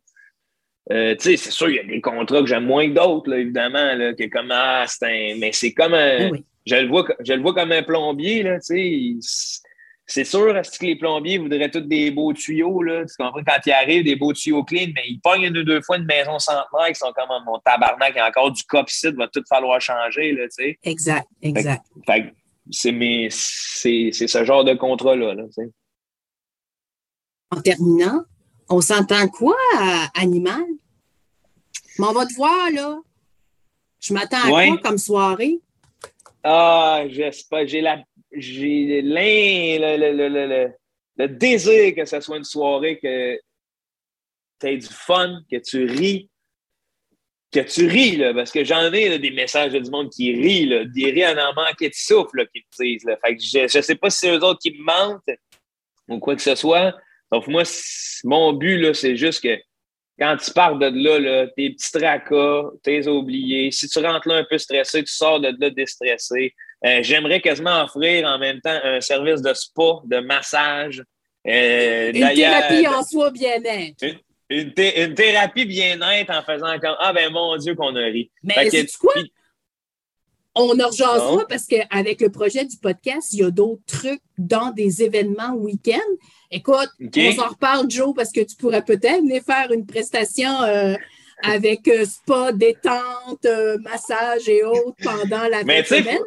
euh, tu sais, c'est sûr, il y a des contrats que j'aime moins que d'autres, évidemment, là, que comme ah, c'est un. Mais c'est comme un. Je le vois, je le vois comme un plombier, là, tu sais c'est sûr que les plombiers voudraient tous des beaux tuyaux. Là? Tu comprends? Quand ils arrivent, des beaux tuyaux clean, mais ils pognent une ou deux fois une maison centenaire qui sont comme mon tabarnak, il y a encore du cop ici, va tout falloir changer. Là, tu sais. Exact, exact. Fait, c'est, c'est, ce genre de contrat-là. Là, tu sais. En terminant, on s'entend quoi, animal? Mais on va te voir, là. Je m'attends à quoi comme soirée? Ah, j'espère. J'ai la j'ai le, le, le, le, désir que ce soit une soirée que tu aies du fun, que tu ris, que tu ris, là, parce que j'en ai des messages du monde qui rit, là, des rires en en manquant de souffle qui me disent. Fait je ne sais pas si c'est eux autres qui me mentent ou quoi que ce soit. Donc, moi, mon but, c'est juste que quand tu pars de là, là tes petits tracas, t'es oublié. Si tu rentres là un peu stressé, tu sors de là déstressé. Euh, j'aimerais quasiment offrir en même temps un service de spa, de massage. Euh, une thérapie en soi bien-être. Une, thérapie bien-être en faisant comme Ah ben mon Dieu qu'on a ri. Mais c'est quoi? On en oh. parce qu'avec le projet du podcast, il y a d'autres trucs dans des événements week-end. Écoute, on s'en reparle, Joe, parce que tu pourrais peut-être venir faire une prestation euh, avec spa, détente, massage et autres pendant la semaine.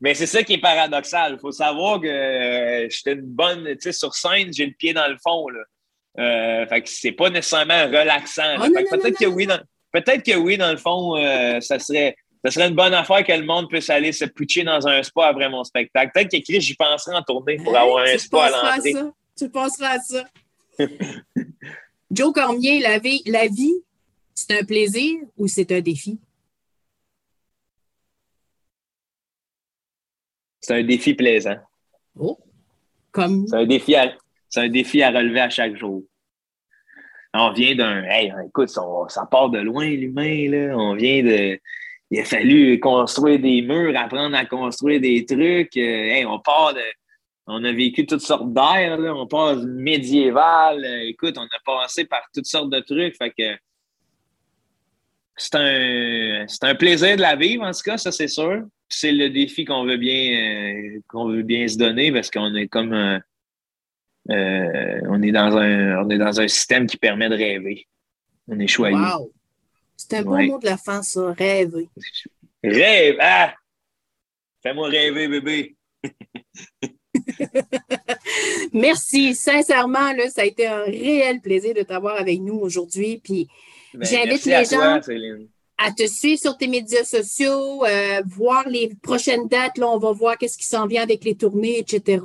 Mais c'est ça qui est paradoxal. Il faut savoir que euh, j'étais une bonne, tu sais, sur scène, j'ai le pied dans le fond. Là. Euh, fait que c'est pas nécessairement relaxant. Ah, peut-être que oui, dans, peut-être que oui, dans le fond, euh, ça serait. Ça serait une bonne affaire que le monde puisse aller se pitcher dans un spa après mon spectacle. Peut-être que j'y penserai en tournée pour avoir un spa à l'entrée. Tu penseras à ça. Joe Cormier, la vie, la vie c'est un plaisir ou c'est un défi? C'est un défi plaisant. Oh, comme. C'est un défi à, c'est un défi à relever à chaque jour. On vient d'un. Hey, écoute, ça, part de loin, l'humain, là. On vient de. Il a fallu construire des murs, apprendre à construire des trucs. Euh, hey, on part de. On a vécu toutes sortes d'air, là. On part médiéval. Écoute, on a passé par toutes sortes de trucs. Fait que c'est un, c'est un plaisir de la vivre, en tout cas, ça, c'est sûr c'est le défi qu'on veut bien euh, qu'on veut bien se donner parce qu'on est comme euh, on est dans un on est dans un système qui permet de rêver. On est choyé. Wow. C'est un bon mot de la fin, ça, rêver. Rêve! Ah! Fais-moi rêver, bébé! Merci. Sincèrement, là, ça a été un réel plaisir de t'avoir avec nous aujourd'hui. Puis ben, j'invite les gens à te suivre sur tes médias sociaux, euh, voir les prochaines dates. Là, on va voir qu'est-ce qui s'en vient avec les tournées, etc.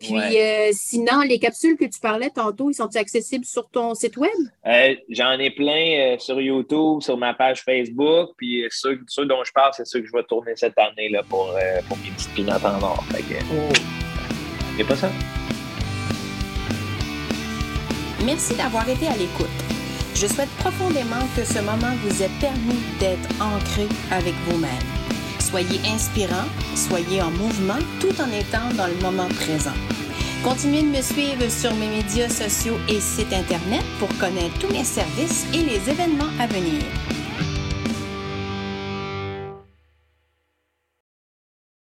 Puis euh, sinon, les capsules que tu parlais tantôt, ils sont accessibles sur ton site web? Euh, j'en ai plein euh, sur YouTube, sur ma page Facebook. Puis ceux, dont je parle, c'est ceux que je vais tourner cette année là, pour, pour mes petites pinottes en or. Fait que, oh. pas ça? Merci d'avoir été à l'écoute. Je souhaite profondément que ce moment vous ait permis d'être ancré avec vous-même. Soyez inspirant, soyez en mouvement tout en étant dans le moment présent. Continuez de me suivre sur mes médias sociaux et site internet pour connaître tous mes services et les événements à venir.